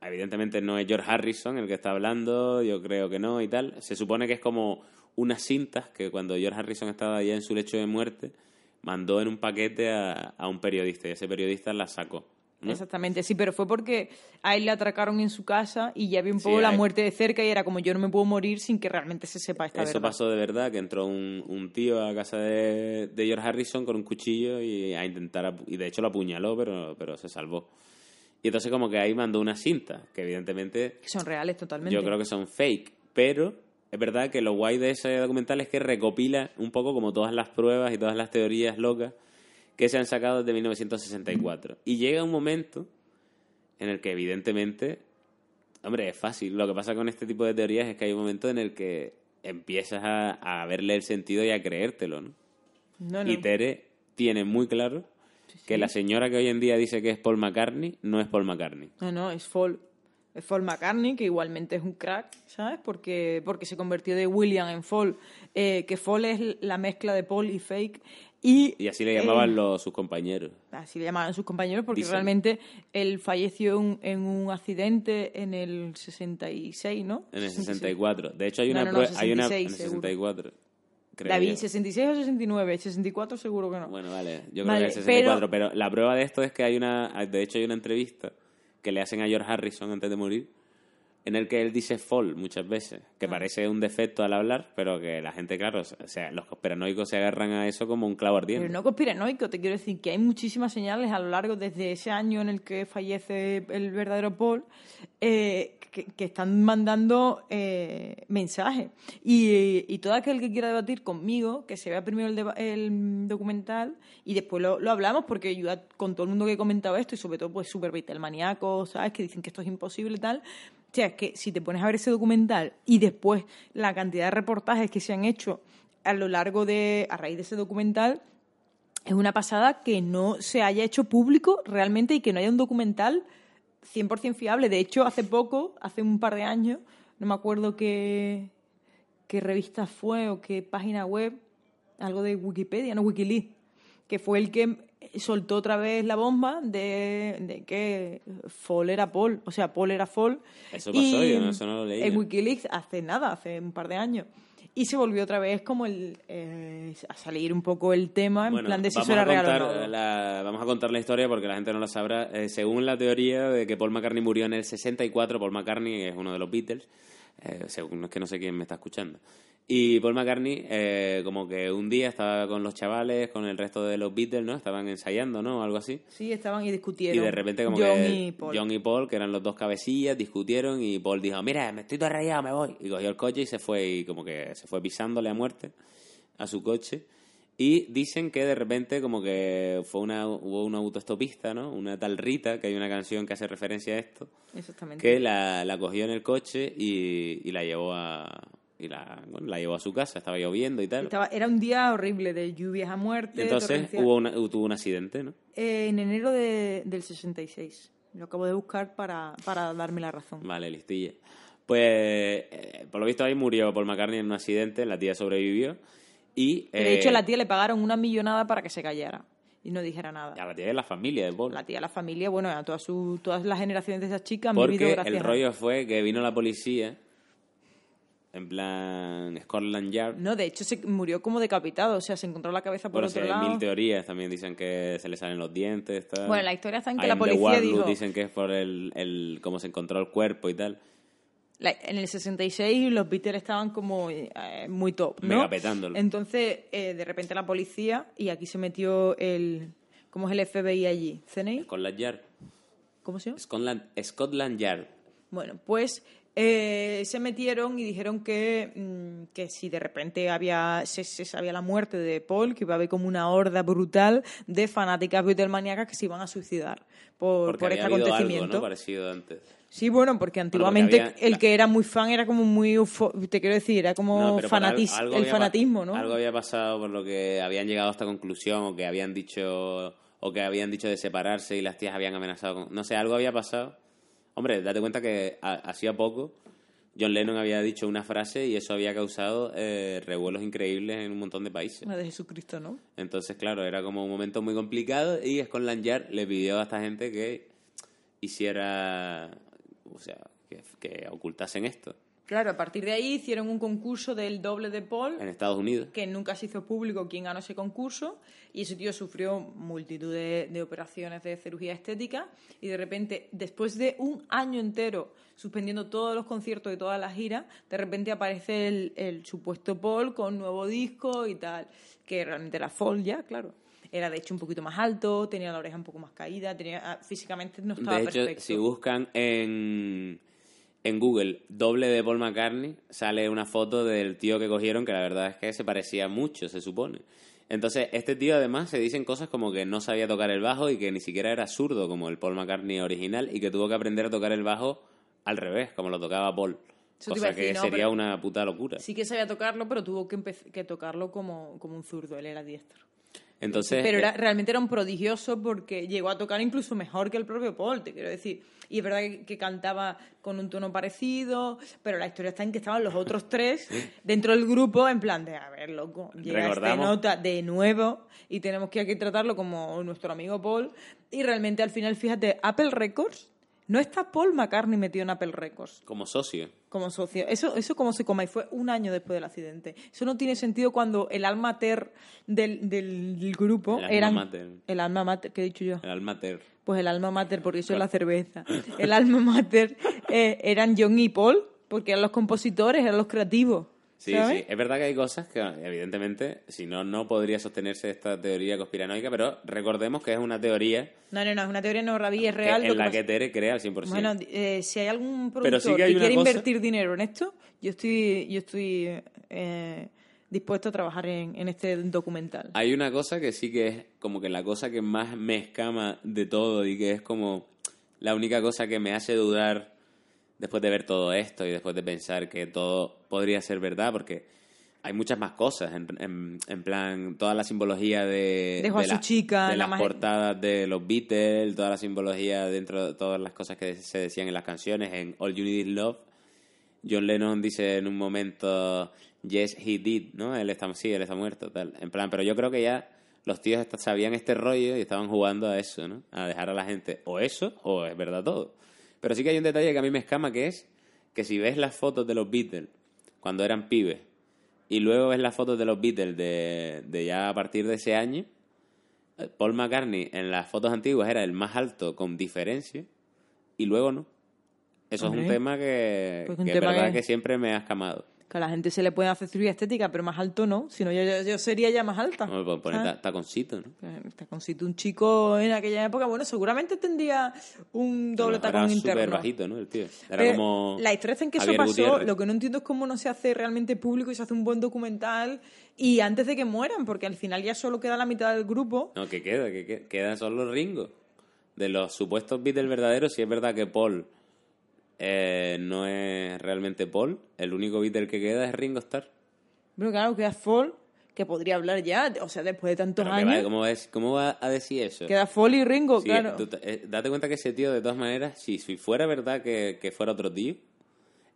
Evidentemente no es George Harrison el que está hablando, yo creo que no y tal. Se supone que es como unas cintas que cuando George Harrison estaba ya en su lecho de muerte, mandó en un paquete a, a un periodista y ese periodista las sacó. ¿No? Exactamente, sí, pero fue porque a él le atracaron en su casa y ya vi un Sí, poco la hay- muerte de cerca y era como yo no me puedo morir sin que realmente se sepa esta Eso verdad. pasó de verdad, que entró un, un tío a casa de, de George Harrison con un cuchillo y a intentar, y de hecho lo apuñaló, pero, pero se salvó. Y entonces como que ahí mandó una cinta, que evidentemente Que son reales totalmente. yo creo que son fake, pero es verdad que lo guay de ese documental es que recopila un poco como todas las pruebas y todas las teorías locas que se han sacado desde 1964. Y llega un momento en el que evidentemente, hombre, es fácil. Lo que pasa con este tipo de teorías es que hay un momento en el que empiezas a, a verle el sentido y a creértelo, ¿no? No, no. Y Tere tiene muy claro que la señora que hoy en día dice que es Paul McCartney no es Paul McCartney. No, no, es Fall. Es Fall McCartney, que igualmente es un crack, ¿sabes? Porque, porque se convirtió de William en Fall. Eh, que Fall es la mezcla de Paul y Fake. Y, Y así le llamaban eh, los, sus compañeros. Así le llamaban sus compañeros, porque Dicen. realmente él falleció en, en un accidente en el 66, ¿no? En el 66. 64. De hecho, hay No, una no, no, prueba. hay una, en 66 el seguro. 64. creo David, yo. 66 o 69, 64 seguro que no. Bueno, vale. Yo creo Vale, que es 64. pero- Pero... la prueba de esto es que hay una. De hecho, hay una entrevista que le hacen a George Harrison antes de morir. En el que él dice fall muchas veces, que Ah. parece un defecto al hablar, pero que la gente, claro, o sea, los conspiranoicos se agarran a eso como un clavo ardiente. Pero no conspiranoico, te quiero decir que hay muchísimas señales a lo largo desde ese año en el que fallece el verdadero Paul eh, que, que están mandando eh, mensajes. Y, y todo aquel que quiera debatir conmigo, que se vea primero el, documental y después lo, lo hablamos, porque yo con todo el mundo que he comentado esto, y sobre todo pues súper maníaco, ¿sabes? Que dicen que esto es imposible y tal. O sea, es que si te pones a ver ese documental y después la cantidad de reportajes que se han hecho a lo largo de, a raíz de ese documental, es una pasada que no se haya hecho público realmente y que no haya un documental 100% fiable. De hecho, hace poco, hace un par de años, no me acuerdo qué, qué revista fue o qué página web, algo de Wikipedia, no Wikileaks, que fue el que soltó otra vez la bomba de, de que Fall era Paul, o sea, Paul era Fall. Eso pasó, yo no- eso no lo leía. En Wikileaks hace nada, hace un par de años. Y se volvió otra vez como el, eh, a salir un poco el tema en plan de si eso era real o no. la- vamos a contar la historia porque la gente no la sabrá. Eh, según la teoría de que Paul McCartney murió en el 64, Paul McCartney es uno de los Beatles, Eh, según es que no sé quién me está escuchando. Y Paul McCartney, eh, como que un día estaba con los chavales, con el resto de los Beatles, ¿no? Estaban ensayando, ¿no? Algo así. Sí, estaban y discutieron. Y de repente como John que y Paul. John y Paul, que eran los dos cabecillas, discutieron y Paul dijo, mira, me estoy todo rayado, me voy. Y cogió el coche y se fue y como que se fue pisándole a muerte a su coche. Y dicen que de repente como que fue una, hubo una autoestopista, ¿no? Una tal Rita, que hay una canción que hace referencia a esto, Exactamente. que la, la cogió en el coche y, y la llevó a y la, bueno, la llevó a su casa, estaba lloviendo y tal. Estaba- era un día horrible de lluvias a muerte. Entonces hubo una- tuvo un accidente, ¿no? Eh, en enero de- del 66. Lo acabo de buscar para, para darme la razón. Vale, listilla. Pues, eh, por lo visto ahí murió Paul McCartney en un accidente, la tía sobrevivió y... Que de eh, hecho, a la tía le pagaron una millonada para que se callara y no dijera nada. a la tía de la familia de Paul. La tía, la familia, bueno, a todas, todas las generaciones de esas chicas han Porque el rollo fue que vino la policía, en plan Scotland Yard. No, de hecho, se murió como decapitado. O sea, se encontró la cabeza por Bueno, sí, otro hay lado. mil teorías, también dicen que se le salen los dientes. Tal. Bueno, la historia está en que I la policía dijo- dicen que es por el, el cómo se encontró el cuerpo y tal. La- en el 66 los Beatles estaban como eh, muy top, ¿no? Mega petándolo. Entonces, eh, de repente la policía, y aquí se metió el... ¿Cómo es el FBI allí? ¿CNI? Scotland Yard. ¿Cómo se llama? Scotland, Scotland Yard. Bueno, pues eh, se metieron y dijeron que, mm, que si de repente había se, se sabía la muerte de Paul, que iba a haber como una horda brutal de fanáticas Beatlemaníacas que se iban a suicidar por, por este acontecimiento. algo, ¿no? Parecido antes. Sí, bueno, porque antiguamente había- el que era muy fan era como muy... eufo- Te quiero decir, era como No, fanatis- algo el fanatismo, ¿no? Algo había pasado por lo que habían llegado a esta conclusión o que habían dicho o que habían dicho de separarse y las tías habían amenazado con... No sé, algo había pasado. Hombre, date cuenta que ha- hacía poco John Lennon había dicho una frase y eso había causado eh, revuelos increíbles en un montón de países. La de Jesucristo, ¿no? Entonces, claro, era como un momento muy complicado y Scotland Yard le pidió a esta gente que hiciera, o sea, que, que ocultasen esto Claro, a partir de ahí hicieron un concurso del doble de Paul, en Estados Unidos. que nunca se hizo público quién ganó ese concurso, y ese tío sufrió multitud de, de operaciones de cirugía estética, y de repente, después de un año entero suspendiendo todos los conciertos y todas las giras, de repente aparece el, el supuesto Paul con nuevo disco y tal, que realmente era Paul ya, claro. Era de hecho un poquito más alto, tenía la oreja un poco más caída, tenía ah, físicamente no estaba De hecho, perfecto. si buscan en, en Google doble de Paul McCartney, sale una foto del tío que cogieron que la verdad es que se parecía mucho, se supone. Entonces, este tío además se dicen cosas como que no sabía tocar el bajo y que ni siquiera era zurdo como el Paul McCartney original y que tuvo que aprender a tocar el bajo al revés, como lo tocaba Paul. Eso Cosa decir, que no, sería una puta locura. Sí que sabía tocarlo, pero tuvo que, que tocarlo como, como un zurdo, él era diestro. Entonces, pero era, eh, realmente era un prodigioso porque llegó a tocar incluso mejor que el propio Paul, te quiero decir. Y es verdad que, que cantaba con un tono parecido, pero la historia está en que estaban los otros tres dentro del grupo en plan de, a ver, loco, llega Recordamos- nota de nuevo y tenemos que aquí tratarlo como nuestro amigo Paul. Y realmente al final, fíjate, Apple Records, no está Paul McCartney metido en Apple Records como socio. como socio. Eso, eso como se coma y fue un año después del accidente. Eso no tiene sentido cuando el alma mater del, del, del grupo El alma mater. el alma mater, ¿qué he dicho yo? El almater. Pues el alma mater, porque eso es la cerveza. El alma mater eh, eran John y Paul, porque eran los compositores, eran los creativos. Sí, ¿sabes? sí. Es verdad que hay cosas que, evidentemente, si no, no podría sostenerse esta teoría conspiranoica, pero recordemos que es una teoría No, no, no, es una teoría no rabí, es real. en la que Tere crea al 100%. Bueno, eh, si hay algún productor sí que hay que quiere cosa- invertir dinero en esto, yo estoy, yo estoy eh, dispuesto a trabajar en, en este documental. Hay una cosa que sí que es como que la cosa que más me escama de todo y que es como la única cosa que me hace dudar después de ver todo esto y después de pensar que todo podría ser verdad, porque hay muchas más cosas, en, en- en plan, toda la simbología de, De la- su chica, de la las más- portadas de los Beatles, toda la simbología dentro de todas las cosas que se decían en las canciones, en All You Need Is Love. John Lennon dice en un momento, yes, he did, ¿no? Él está, sí, él está muerto, tal. En plan, pero yo creo que ya los tíos sabían este rollo y estaban jugando a eso, ¿no? A dejar a la gente o eso o es verdad todo. Pero sí que hay un detalle que a mí me escama que es que si ves las fotos de los Beatles cuando eran pibes y luego ves las fotos de los Beatles de, de ya a partir de ese año, Paul McCartney en las fotos antiguas era el más alto con diferencia y luego no. Eso es un tema que, Pues un que tema es verdad que- que siempre me ha escamado. Que a la gente se le puede hacer cirugía estética, pero más alto no. Si no, yo, yo, yo sería ya más alta. Vamos a poner ¿sabes? ta- taconcito, ¿no? Está con sitio un chico en aquella época, bueno, seguramente tendría un doble tacón era interno. súper bajito, ¿no? El tío. Era Pero como. La historia está en que eso pasó. Gutiérrez. Lo que no entiendo es cómo no se hace realmente público y se hace un buen documental y antes de que mueran, porque al final ya solo queda la mitad del grupo. No, que queda, que que- quedan solo los Ringo. De los supuestos Beatles verdaderos, si es verdad que Paul eh, no es realmente Paul, el único Beatle que queda es Ringo Starr. Bueno, claro, queda Fall, que podría hablar ya, o sea, después de tantos Pero años. va- ¿cómo, es- ¿Cómo va a decir eso? Queda Fall y Ringo, Sí, claro. tú eh, date cuenta que ese tío, de todas maneras, si, si fuera verdad que, que fuera otro tío,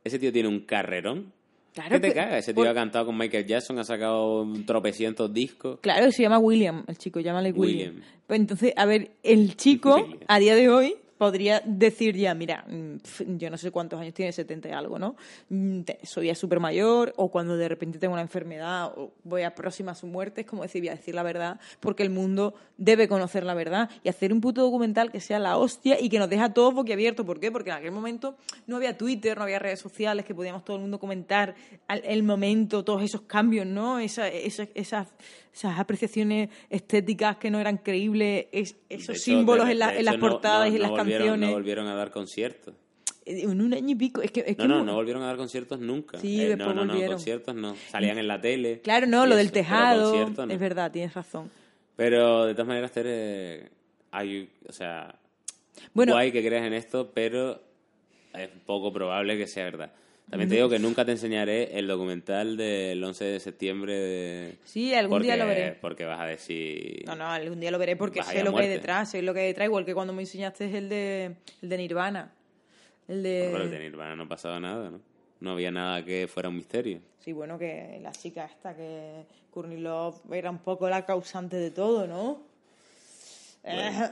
ese tío tiene un carrerón. Claro ¿Qué te que- cagas? Ese por- tío ha cantado con Michael Jackson, ha sacado tropecientos discos. Claro, se llama William, el chico, llámale William. William. Pues entonces, a ver, el chico, William. a día de hoy, podría decir ya, mira, mm, yo no sé cuántos años tiene, 70 y algo, ¿no? Mm, Soy ya súper mayor, o cuando de repente tengo una enfermedad, o voy a próxima a su muerte, es como decir, voy a decir la verdad, porque el mundo debe conocer la verdad, y hacer un puto documental que sea la hostia y que nos deja todos boquiabiertos. ¿Por qué? Porque en aquel momento no había Twitter, no había redes sociales, que podíamos todo el mundo comentar el momento, todos esos cambios, ¿no? Esa- esa- esas, esas apreciaciones estéticas que no eran creíbles, es- esos hecho, símbolos de- en, la- en las no- portadas no- y en no las volvieron- canciones. No volvieron a dar conciertos. En un año y pico. Es que, es No, que no, no volvieron a dar conciertos nunca. Sí, Eh, después no, no, no, volvieron. conciertos no. Salían en la tele. Claro, no, lo del eso, pero tejado. no. Es verdad, tienes razón. Pero de todas maneras, Tere, hay, o sea, Bueno, guay que creas en esto, pero es poco probable que sea verdad. También te digo que nunca te enseñaré el documental del 11 de septiembre de... sí, algún porque, día lo veré. Porque vas a decir... No, no, algún día lo veré porque sé lo que hay detrás, sé lo que hay detrás, igual que cuando me enseñaste el de, el de Nirvana. El de... Pero de Nirvana no pasaba nada, ¿no? No había nada que fuera un misterio. Sí, bueno, que la chica esta, que Courtney Love era un poco la causante de todo, ¿no? Eh,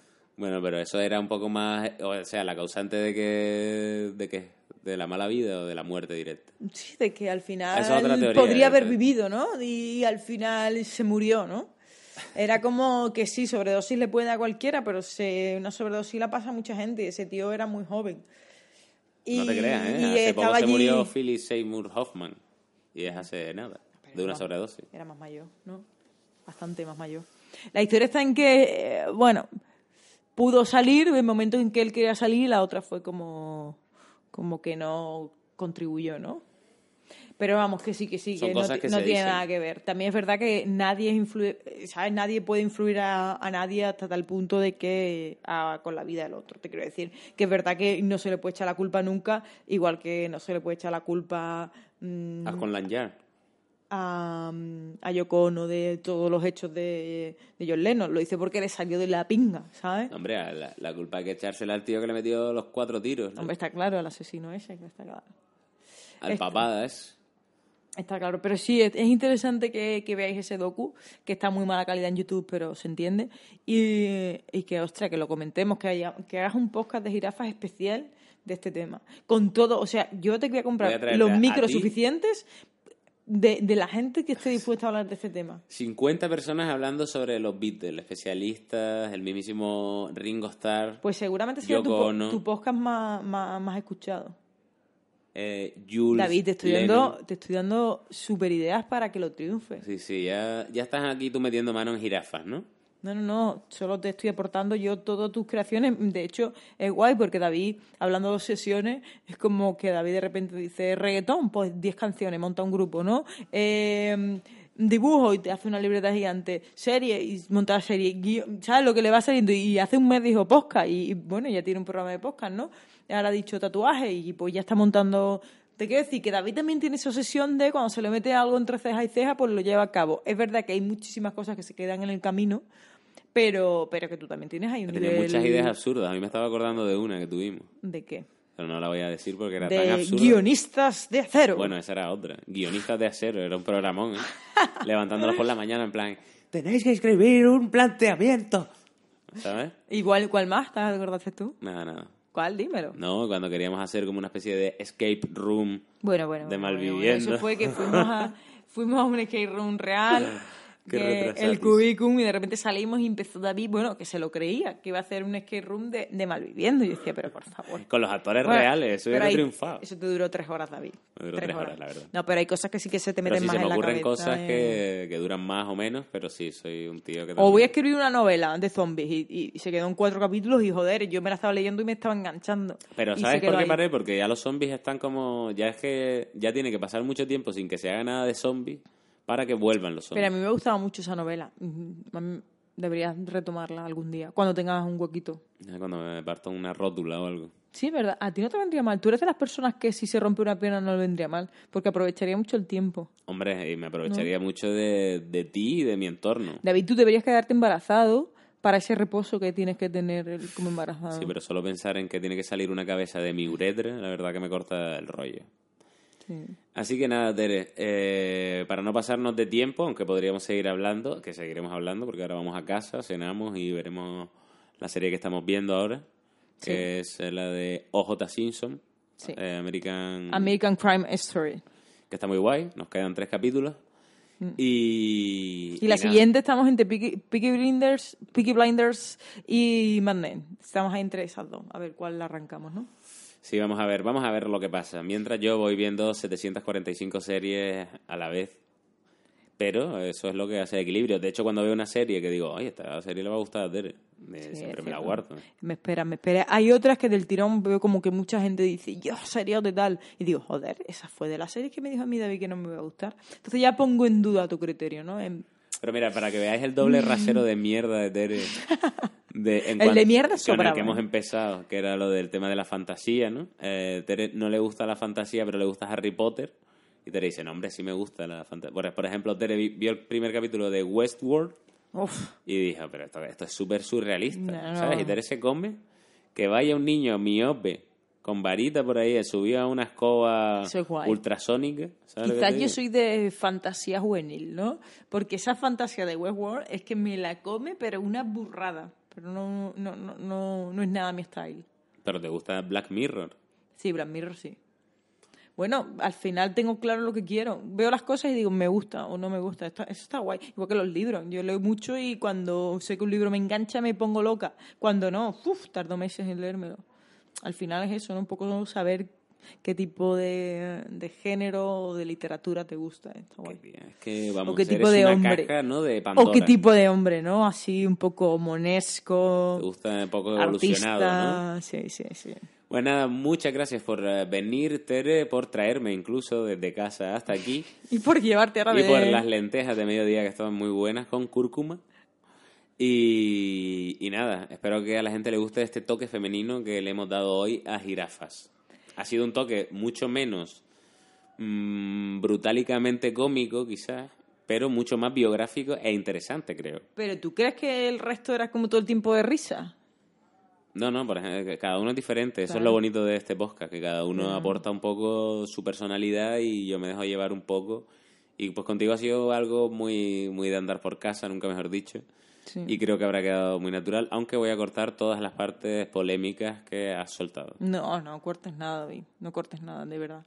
Bueno, pero eso era un poco más... O sea, la causante de que... ¿De qué? ¿De la mala vida o de la muerte directa? Sí, de que al final teoría, podría haber vivido, ¿no? Y al final se murió, ¿no? Era como que sí, sobredosis le puede a cualquiera, pero se, una sobredosis la pasa a mucha gente y ese tío era muy joven. No te Y- creas, ¿eh? y Hace poco se murió Philip Seymour Hoffman. Y es hace nada. Pero De una sobredosis. Era más mayor, ¿no? Bastante más mayor. La historia está en que, eh, bueno, pudo salir en momentos en que él quería salir y la otra fue como, como que no contribuyó, ¿no? Pero vamos, que sí, que sí, Son que no, que tiene dicen. nada que ver. También es verdad que nadie es influ- ¿sabes? Nadie puede influir a, a nadie hasta tal punto de que a- con la vida del otro. Te quiero decir que es verdad que no se le puede echar la culpa nunca, igual que no se le puede echar la culpa mm, Haz con Lanyard. A, a Yoko Ono de todos los hechos de, de John Lennon. Lo hice porque le salió de la pinga, ¿sabes? Hombre, la, la culpa hay que echársela al tío que le metió los cuatro tiros. ¿no? Hombre, está claro, el asesino ese, está claro. Al esto- papadas. Está claro, pero sí, es, es interesante que, que veáis ese docu, que está muy mala calidad en YouTube, pero se entiende. Y, y que, ostras, que lo comentemos, que, haya, que hagas un podcast de jirafas especial de este tema. Con todo, o sea, yo te voy a Voy comprar a los micros suficientes de, de la gente que esté dispuesta a hablar de este tema. 50 personas hablando sobre los Beatles, especialistas, el mismísimo Ringo Starr, Pues seguramente sea tu, Ono. podcast más, más, más escuchado. eh, Jules David, te estoy Lennon. dando, te estoy dando super ideas para que lo triunfe. Sí, sí, ya, ya estás aquí tú metiendo mano en jirafas, ¿no? No, no, no, solo te estoy aportando yo todas tus creaciones. De hecho, es guay porque David, hablando de obsesiones, es como que David de repente dice reggaetón, pues 10 canciones, monta un grupo, ¿no? Eh, dibujo y te hace una libreta gigante, serie y monta la serie, ¿sabes lo que le va saliendo? Y hace un mes dijo podcast y, y, bueno, ya tiene un programa de podcast, ¿no? Ahora ha dicho tatuaje y pues ya está montando... Te quiero decir que David también tiene esa obsesión de cuando se le mete algo entre ceja y ceja, pues lo lleva a cabo. Es verdad que hay muchísimas cosas que se quedan en el camino, pero, pero que tú también tienes ahí un Tenía nivel... muchas ideas absurdas. A mí me estaba acordando de una que tuvimos. ¿De qué? Pero no la voy a decir porque era tan De absurda. guionistas de acero. Bueno, esa era otra. Guionistas de acero, era un programón, ¿eh? Levantándolos por la mañana en plan, tenéis que escribir un planteamiento. ¿Sabes? Igual, ¿cuál más te acordaste tú? Nada, nada. ¿Cuál? Dímelo. No, cuando queríamos hacer como una especie de escape room. Bueno, bueno. De bueno, bueno, malviviendo. Eso fue que fuimos a, fuimos a un escape room real que el cubicum y de repente salimos y empezó David, bueno, que se lo creía, que iba a hacer un skate room de, de Malviviendo. Y yo decía, pero por favor. Con los actores Bueno, reales, eso pero hubiera triunfado. Eso te duró tres horas, David. Me duró tres horas, la verdad. No, pero hay cosas que sí que se te Pero meten sí más se me en la ocurren cabeza. cosas eh. que, que duran más o menos, pero sí, soy un tío que... O voy a también- escribir una novela de zombies y, se quedó en cuatro capítulos y joder, yo me la estaba leyendo y me estaba enganchando. Pero ¿sabes por qué ahí. paré? Porque ya los zombies están como... Ya es que ya tiene que pasar mucho tiempo sin que se haga nada de zombies para que vuelvan los Pero a zombies. mí me gustaba mucho esa novela. Deberías retomarla algún día, cuando tengas un huequito. Cuando me parto una rótula o algo. Sí, verdad. A ti no te vendría mal. Tú eres de las personas que si se rompe una pierna no le vendría mal, porque aprovecharía mucho el tiempo. Hombre, y me aprovecharía mucho de, de ti y de mi entorno. David, tú deberías quedarte embarazado para ese reposo que tienes que tener como embarazado. Sí, pero solo pensar en que tiene que salir una cabeza de mi uretra, la verdad que me corta el rollo. Sí. Así que nada, Tere, eh, para no pasarnos de tiempo, aunque podríamos seguir hablando, que seguiremos hablando, porque ahora vamos a casa, cenamos y veremos la serie que estamos viendo ahora, que es eh, la de OJ Simpson, Sí. eh, American, American Crime Story. que está muy guay, nos quedan tres capítulos. Y, Mm. Y la nada. siguiente estamos entre Peaky, Peaky Blinders, Peaky Blinders y Mad Men. Estamos ahí entre esas dos. A ver cuál la arrancamos, ¿no? Sí, vamos a ver, vamos a ver lo que pasa. Mientras yo voy viendo 745 series a la vez. Pero eso es lo que hace equilibrio. De hecho, cuando veo una serie que digo, oye, esta serie le va a gustar a Tere, Sí, siempre me la guardo. Me espera, me espera. Hay otras que del tirón veo como que mucha gente dice, yo, sería de tal. Y digo, joder, esa fue de la serie que me dijo a mí David que no me iba a gustar. Entonces ya pongo en duda tu criterio, ¿no? En- Pero mira, para que veáis el doble rasero de mierda de Tere. de- en El de mierda con el que hemos ¿eh? empezado, que era lo del tema de la fantasía, ¿no? Eh, Tere no le gusta la fantasía, pero le gusta Harry Potter. Y Tere dice, no, hombre, sí me gusta la fantasía. Por, por ejemplo, Tere vi- vio el primer capítulo de Westworld Uf, y dijo, pero esto, esto es súper surrealista, no. ¿sabes? Y Tere se come que vaya un niño miope con varita por ahí, subido a una escoba es ultrasónica. ¿sabes lo que Quizás yo soy de fantasía juvenil, ¿no? Porque esa fantasía de Westworld es que me la come, pero una burrada. Pero no, no, no, no, no es nada mi style. Pero te gusta Black Mirror. Sí, Black Mirror sí. Bueno, al final tengo claro lo que quiero. Veo las cosas y digo, me gusta o no me gusta. Está- eso está guay. Igual que los libros. Yo leo mucho y cuando sé que un libro me engancha me pongo loca. Cuando no, uf, tardo meses en leérmelo. Al final es eso, ¿no? Un poco saber qué tipo de, de género o de literatura te gusta. Está guay. Es que vamos, O qué tipo de hombre. caja, ¿no? De. O qué tipo de hombre, ¿no? Así un poco monesco, Te gusta un poco evolucionado, ¿no? artista. Sí, sí, sí. Bueno, nada, muchas gracias por eh, venir, Tere, por traerme incluso desde casa hasta aquí. Y por llevarte ahora Y de... por las lentejas de mediodía que estaban muy buenas con cúrcuma. Y, y nada, espero que a la gente le guste este toque femenino que le hemos dado hoy a jirafas. Ha sido un toque mucho menos mm, brutálicamente cómico, quizás, pero mucho más biográfico e interesante, creo. Pero ¿tú crees que el resto era como todo el tiempo de risa? No, no, por ejemplo, cada uno es diferente. Eso es lo bonito de este podcast, que cada uno aporta un poco su personalidad y yo me dejo llevar un poco. Y pues contigo ha sido algo muy, muy de andar por casa, nunca mejor dicho. Sí. Y creo que habrá quedado muy natural, aunque voy a cortar todas las partes polémicas que has soltado. No, no cortes nada, David. No cortes nada, de verdad.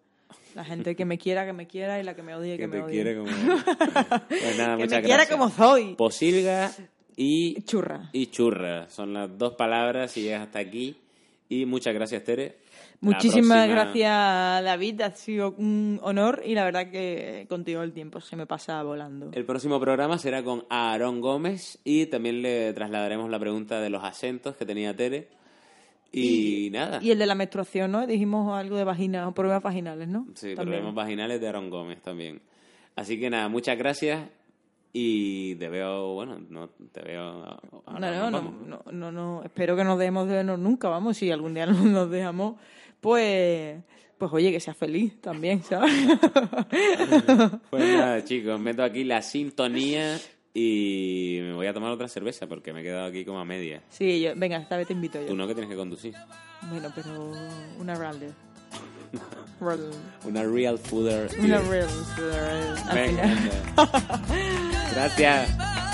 La gente que me quiera, que me quiera, y la que me odie, que, Que me te odie. quiere como... Pues nada, que me quiera como soy. Posilga y... Churra. Y churra. Son las dos palabras y llegas hasta aquí. Y muchas gracias, Tere. Muchísimas próxima- gracias, David. Ha sido un honor y la verdad que contigo el tiempo se me pasa volando. El próximo programa será con Aarón Gómez y también le trasladaremos la pregunta de los acentos que tenía Tere. Y, nada. Y el de la menstruación, ¿no? Dijimos algo de vagina, o problemas vaginales, ¿no? Sí, También. problemas vaginales de Aarón Gómez también. Así que nada, muchas gracias y te veo, bueno, no te veo. ahora No, no, no, no, no, no, espero que nos dejemos de vernos nunca, vamos, si algún día no nos dejamos, pues, pues oye, que sea feliz también, ¿sabes? Pues nada, chicos, meto aquí la sintonía y me voy a tomar otra cerveza porque me he quedado aquí como a media. sí, yo, venga, esta vez te invito yo. Tú no que tienes que conducir. Bueno, pero una Ralder. Una real fooder. Una beer. Ralder. Al Venga, anda. Gracias.